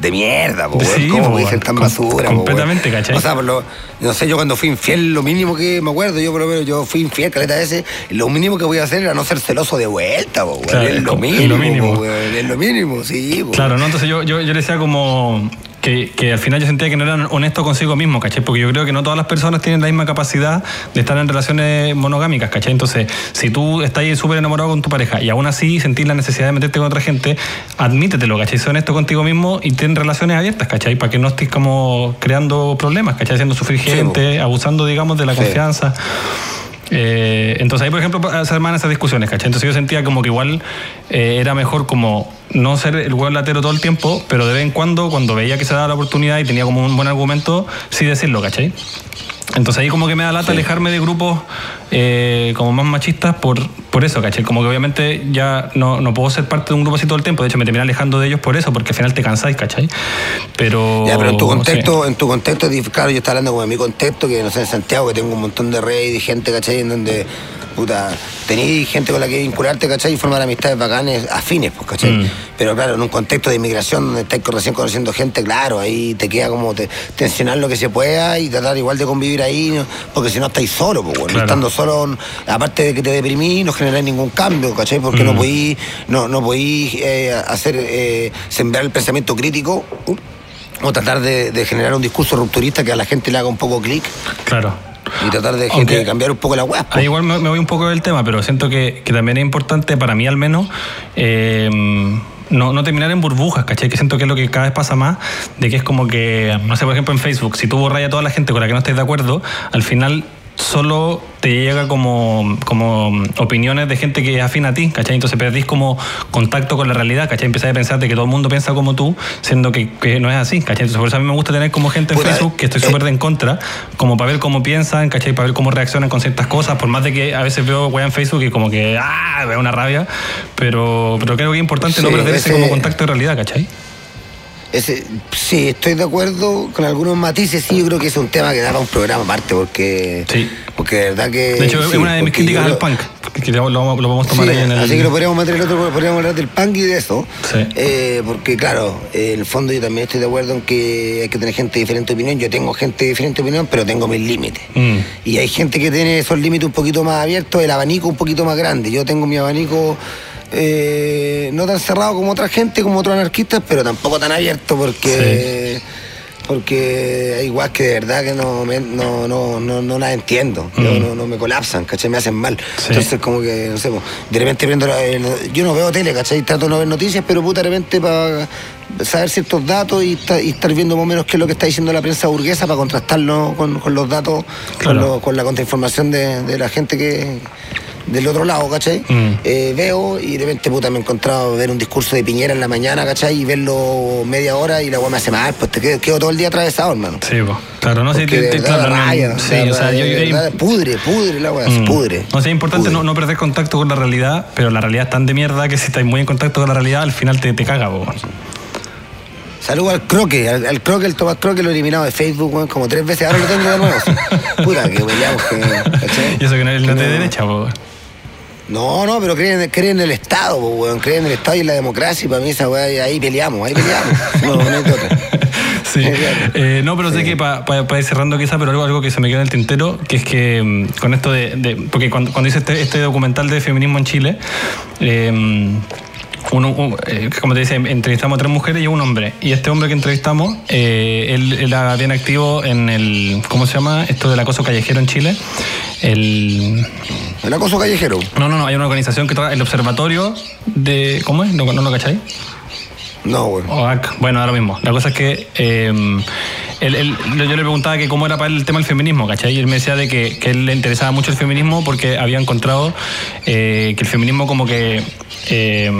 de mierda, po, sí, ¿Cómo dicen tan basura, Completamente, ¿cachai? O sea, por lo, no sé, yo cuando fui infiel, lo mínimo que me acuerdo, yo por lo menos yo fui infiel, caleta ese, lo mínimo que voy a hacer era no ser celoso de vuelta, po, es, lo mínimo, es lo mínimo. es lo mínimo, sí, Claro, ¿no? Entonces yo, yo, yo le decía como que, que, al final yo sentía que no eran honestos consigo mismo, ¿cachai? Porque yo creo que no todas las personas tienen la misma capacidad de estar en relaciones monogámicas, ¿cachai? Entonces, si tú estás súper enamorado con tu pareja y aún así sentís la necesidad de meterte con otra gente, admítetelo, ¿cachai? Sé honesto contigo mismo y ten relaciones abiertas, ¿cachai? Para que no estés como creando problemas, ¿cachai? Haciendo sufrir gente, abusando, digamos, de la confianza. Eh, entonces ahí, por ejemplo, se arman esas discusiones, ¿cachai? Entonces yo sentía como que igual eh, era mejor como no ser el huevo latero todo el tiempo, pero de vez en cuando, cuando veía que se daba la oportunidad y tenía como un buen argumento, sí decirlo, ¿cachai? Entonces ahí como que me da lata alejarme de grupos eh, como más machistas por, por eso, ¿cachai? Como que obviamente ya no, no, puedo ser parte de un grupo así todo el tiempo. De hecho, me terminé alejando de ellos por eso, porque al final te cansáis, ¿cachai? Pero... Ya, pero en tu contexto, en tu contexto, claro, yo estoy hablando como de mi contexto, que no sé, en Santiago, que tengo un montón de redes y gente, ¿cachai? En donde puta, tenéis gente con la que vincularte, ¿cachai? Y formar amistades bacanes afines, pues, ¿cachai? Mm. Pero claro, en un contexto de inmigración donde estáis recién conociendo gente, claro, ahí te queda como tensionar lo que se pueda y tratar igual de convivir ahí, porque si no estáis solo, pues, bueno, estando solo, aparte de que te deprimís, no generáis ningún cambio, ¿cachai? Porque no mm. podéis, no, no eh, hacer, eh, sembrar el pensamiento crítico. Uh, o tratar de, de, generar un discurso rupturista que a la gente le haga un poco clic. Claro y tratar de, cambiar un poco la web. igual me, voy un poco del tema, pero siento que, también es importante, para mí al menos, eh, no, no, terminar en burbujas, ¿cachai? Que siento que es lo que cada vez pasa más, de que es como que, no sé, por ejemplo en Facebook, si tú borras a toda la gente con la que no estés de acuerdo, al final solo te llega como, como opiniones de gente que es afín a ti, ¿cachai? Entonces perdís como contacto con la realidad, ¿cachai? Empezás a pensar de que todo el mundo piensa como tú, siendo que, no es así, ¿cachai? Entonces por eso a mí me gusta tener como gente en Facebook que estoy eh, súper de en contra, como para ver cómo piensan, ¿cachai? Para ver cómo reaccionan con ciertas cosas, por más de que a veces veo weá en Facebook y como que, ah, veo una rabia, pero, pero creo que es importante no perder ese como contacto de realidad, ¿cachai? Ese, sí, estoy de acuerdo con algunos matices. Sí, yo creo que es un tema que da para un programa aparte, porque. Sí. Porque de verdad que. De hecho, es una de mis críticas al punk. Que lo, lo, podemos tomar ahí en el. Así que lo podríamos meter el otro, podríamos hablar del punk y de eso. Sí. Eh, porque, claro, en el fondo yo también estoy de acuerdo en que hay que tener gente de diferente opinión. Yo tengo gente de diferente opinión, pero tengo mis límites. Mm. Y hay gente que tiene esos límites un poquito más abiertos, el abanico un poquito más grande. Yo tengo mi abanico eh, no tan cerrado como otra gente, como otros anarquistas, pero tampoco tan abierto porque... Porque igual que de verdad que no, no, no, no, no las entiendo, mm. no, no, me colapsan, ¿cachai? Me hacen mal. Entonces como que, no sé, de repente viendo, yo no veo tele, ¿cachai? Trato de no ver noticias, pero puta, de repente para saber ciertos datos y, estar viendo más o menos qué es lo que está diciendo la prensa burguesa para contrastarlo con, los datos, con, la contrainformación de, de la gente que del otro lado, ¿cachai? Mm. Eh, veo y de repente puta me he encontrado ver un discurso de Piñera en la mañana, ¿cachai? Y verlo media hora y la weá me hace mal, pues te quedo, quedo todo el día atravesado, hermano. Sí, pues. Claro, no sé, te- te- claro, no- raya, sí, o sea, yo, pudre, pudre la weá, Mm. pudre. No sé, es importante Pudre. no, no perder contacto con la realidad, pero la realidad es tan de mierda que si estás muy en contacto con la realidad, al final te, te caga, po. Saludo al Croque, al, al Croque, el Tomás Croque lo he eliminado de Facebook, weón, como tres veces, ahora lo tengo de nuevo. [LAUGHS] Puta, que peleamos, que, ¿cachai? Y eso que no es es de derecha, po. No, no, pero creen, creen en el Estado, po, weón, creen en el Estado y en la democracia, y para mí esa weá, ahí peleamos, ahí peleamos. [LAUGHS] No, no hay. Sí. Eh, no, pero sé que para ir cerrando quizá, pero algo, algo que se me queda en el tintero, que es que mm, con esto de... de- porque cuando, cuando hice este, este documental de feminismo en Chile, eh, uno, un- eh, como te decía, entrevistamos a tres mujeres y a un hombre. Y este hombre que entrevistamos, eh, él, él era bien activo en el... ¿Cómo se llama? Esto del acoso callejero en Chile. El... El acoso callejero. No, no, no, hay una organización que trabaja, el observatorio de... ¿Cómo es? ¿No, no lo cacháis? No, weón. OAC, bueno, lo mismo. La cosa es que eh, él- él- yo le preguntaba que cómo era para él el tema del feminismo, ¿cachai? Y él me decía de que, que él le interesaba mucho el feminismo porque había encontrado eh, que el feminismo como que... eh,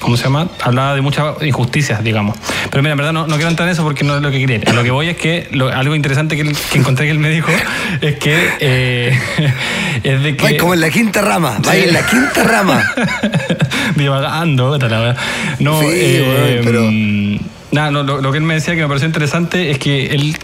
¿Cómo se llama? Hablaba de muchas injusticias, digamos. Pero mira, en verdad no, no quiero entrar en eso porque no es lo que quería. A lo que voy es que lo- algo interesante que, que encontré que él me dijo [LAUGHS] es que... eh, [LAUGHS] es de que... Vai como en la quinta rama, Sí. en la quinta rama. [LAUGHS] divagando. No, Sí, eh, weón, pero- mm, Nada, no, lo, que él me decía que me pareció interesante es que él,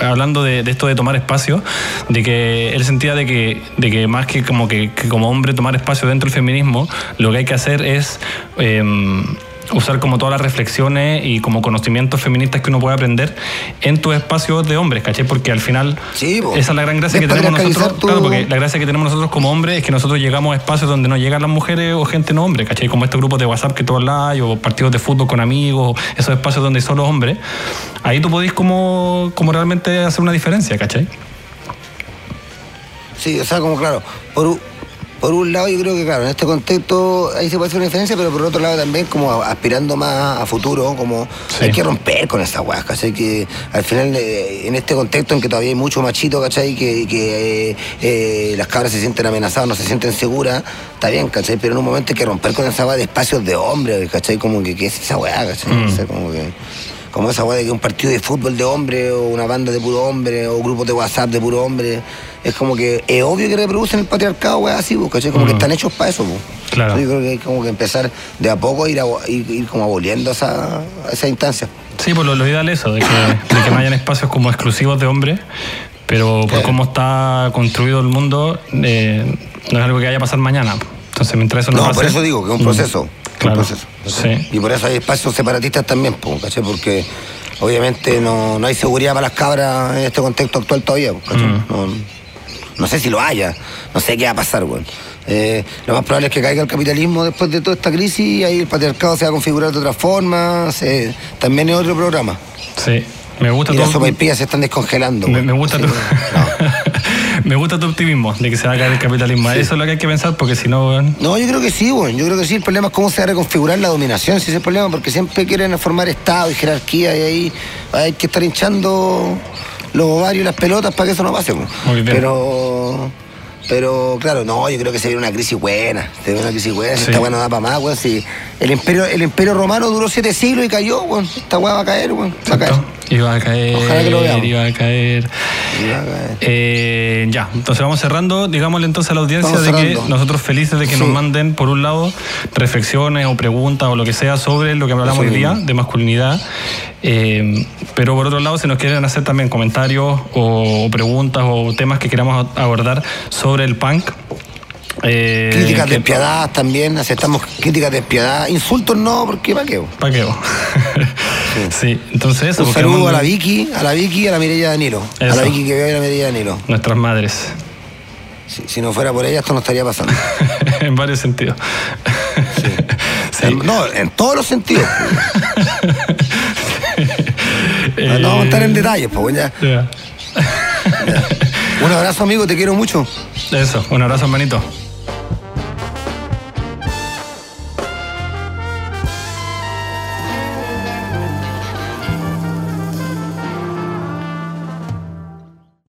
hablando de, esto de tomar espacio, de que él sentía de que, de que más que como que, que como hombre tomar espacio dentro del feminismo, lo que hay que hacer es em, usar como todas las reflexiones y como conocimientos feministas que uno puede aprender en tus espacios de hombres, ¿caché? Porque al final Sí, esa es la gran gracia que tenemos nosotros. tu- Claro, porque la gracia que tenemos nosotros como hombres es que nosotros llegamos a espacios donde no llegan las mujeres o gente no hombre, ¿cachai? Como estos grupos de WhatsApp que tú hablas, o partidos de fútbol con amigos, esos espacios donde solo hombres. Ahí tú podés como, como realmente hacer una diferencia, ¿cachai? Sí, o sea, como claro, por, por un lado yo creo que claro, en este contexto ahí se puede hacer una diferencia, pero por otro lado también como aspirando más a futuro, como Sí. hay que romper con esa weá, ¿cachai? Que al final eh, en este contexto en que todavía hay mucho machito, ¿cachai? Que, que eh, eh, las cabras se sienten amenazadas, no se sienten seguras, está bien, ¿cachai? Pero en un momento hay que romper con esa weá de espacios de hombres, ¿cachai? Como que, ¿qué es esa weá, ¿cachai? Mm. O sea, como que... Como esa weá de que un partido de fútbol de hombre o una banda de puro hombre o grupos de WhatsApp de puro hombre, es como que es obvio que reproducen el patriarcado, weá, así, pues, ¿cachai? Como que están hechos para eso, pues. Claro. Yo creo que hay como que empezar de a poco a ir, abo- ir, ir como aboliendo esa, esa instancia. Sí, pues lo, lo ideal es eso, de que, de que no hayan espacios como exclusivos de hombres, pero por cómo está construido el mundo, eh, no es algo que vaya a pasar mañana. Entonces, mientras eso no, No, pase, por eso digo que es un mm, proceso. Claro, proceso. sí. Y por eso hay espacios separatistas también, ¿cachai? Porque obviamente no, no hay seguridad para las cabras en este contexto actual todavía, ¿cachai? Mm. No, no sé si lo haya, no sé qué va a pasar, weón. Eh, lo más probable es que caiga el capitalismo después de toda esta crisis y ahí el patriarcado se va a configurar de otra forma. se- también es otro programa. Sí, me gusta Y las tu- sopaipillas se están descongelando. Me, gusta Sí, tu. Me gusta tu optimismo de que se va a caer el capitalismo. Eso es lo que hay que pensar porque si no, No, yo creo que sí, bueno. Yo creo que sí. El problema es cómo se va a reconfigurar la dominación, si ese es el problema, porque siempre quieren formar Estado y jerarquía y ahí hay que estar hinchando los ovarios y las pelotas para que eso no pase. Muy bien. Pero, pero claro, no, yo creo que se viene una crisis buena. Se viene una crisis buena. Sí. Esta weá no da para más, weón. Si el imperio, el imperio romano duró siete siglos y cayó, weón. Esta weá va a caer, weón. Va a caer. iba a caer, Ojalá que lo veamos. iba a caer. Va a caer. Eh, ya, entonces vamos cerrando. Digámosle entonces a la audiencia de que nosotros felices de que Sí. nos manden, por un lado, reflexiones o preguntas o lo que sea sobre lo que hablamos hoy día de masculinidad. Eh, pero por otro lado, si nos quieren hacer también comentarios o preguntas o temas que queramos abordar sobre el punk. eh, Críticas que- despiadadas también, aceptamos críticas despiadadas. Insultos no, porque ¿para qué? ¿Para qué? [LAUGHS] sí. entonces eso. Un saludo a la Vicky, a la Vicky y a la Mireya Danilo. A Eso. la Vicky que veo y a la Mireya Danilo. Nuestras madres. Si, si no fuera por ella, esto no estaría pasando. [LAUGHS] en varios sentidos. [LAUGHS] Sí. En- No, en todos los sentidos. Eh, No vamos a entrar en detalles, pues ya. ya. Un abrazo, amigo, te quiero mucho. Eso, un abrazo, hermanito.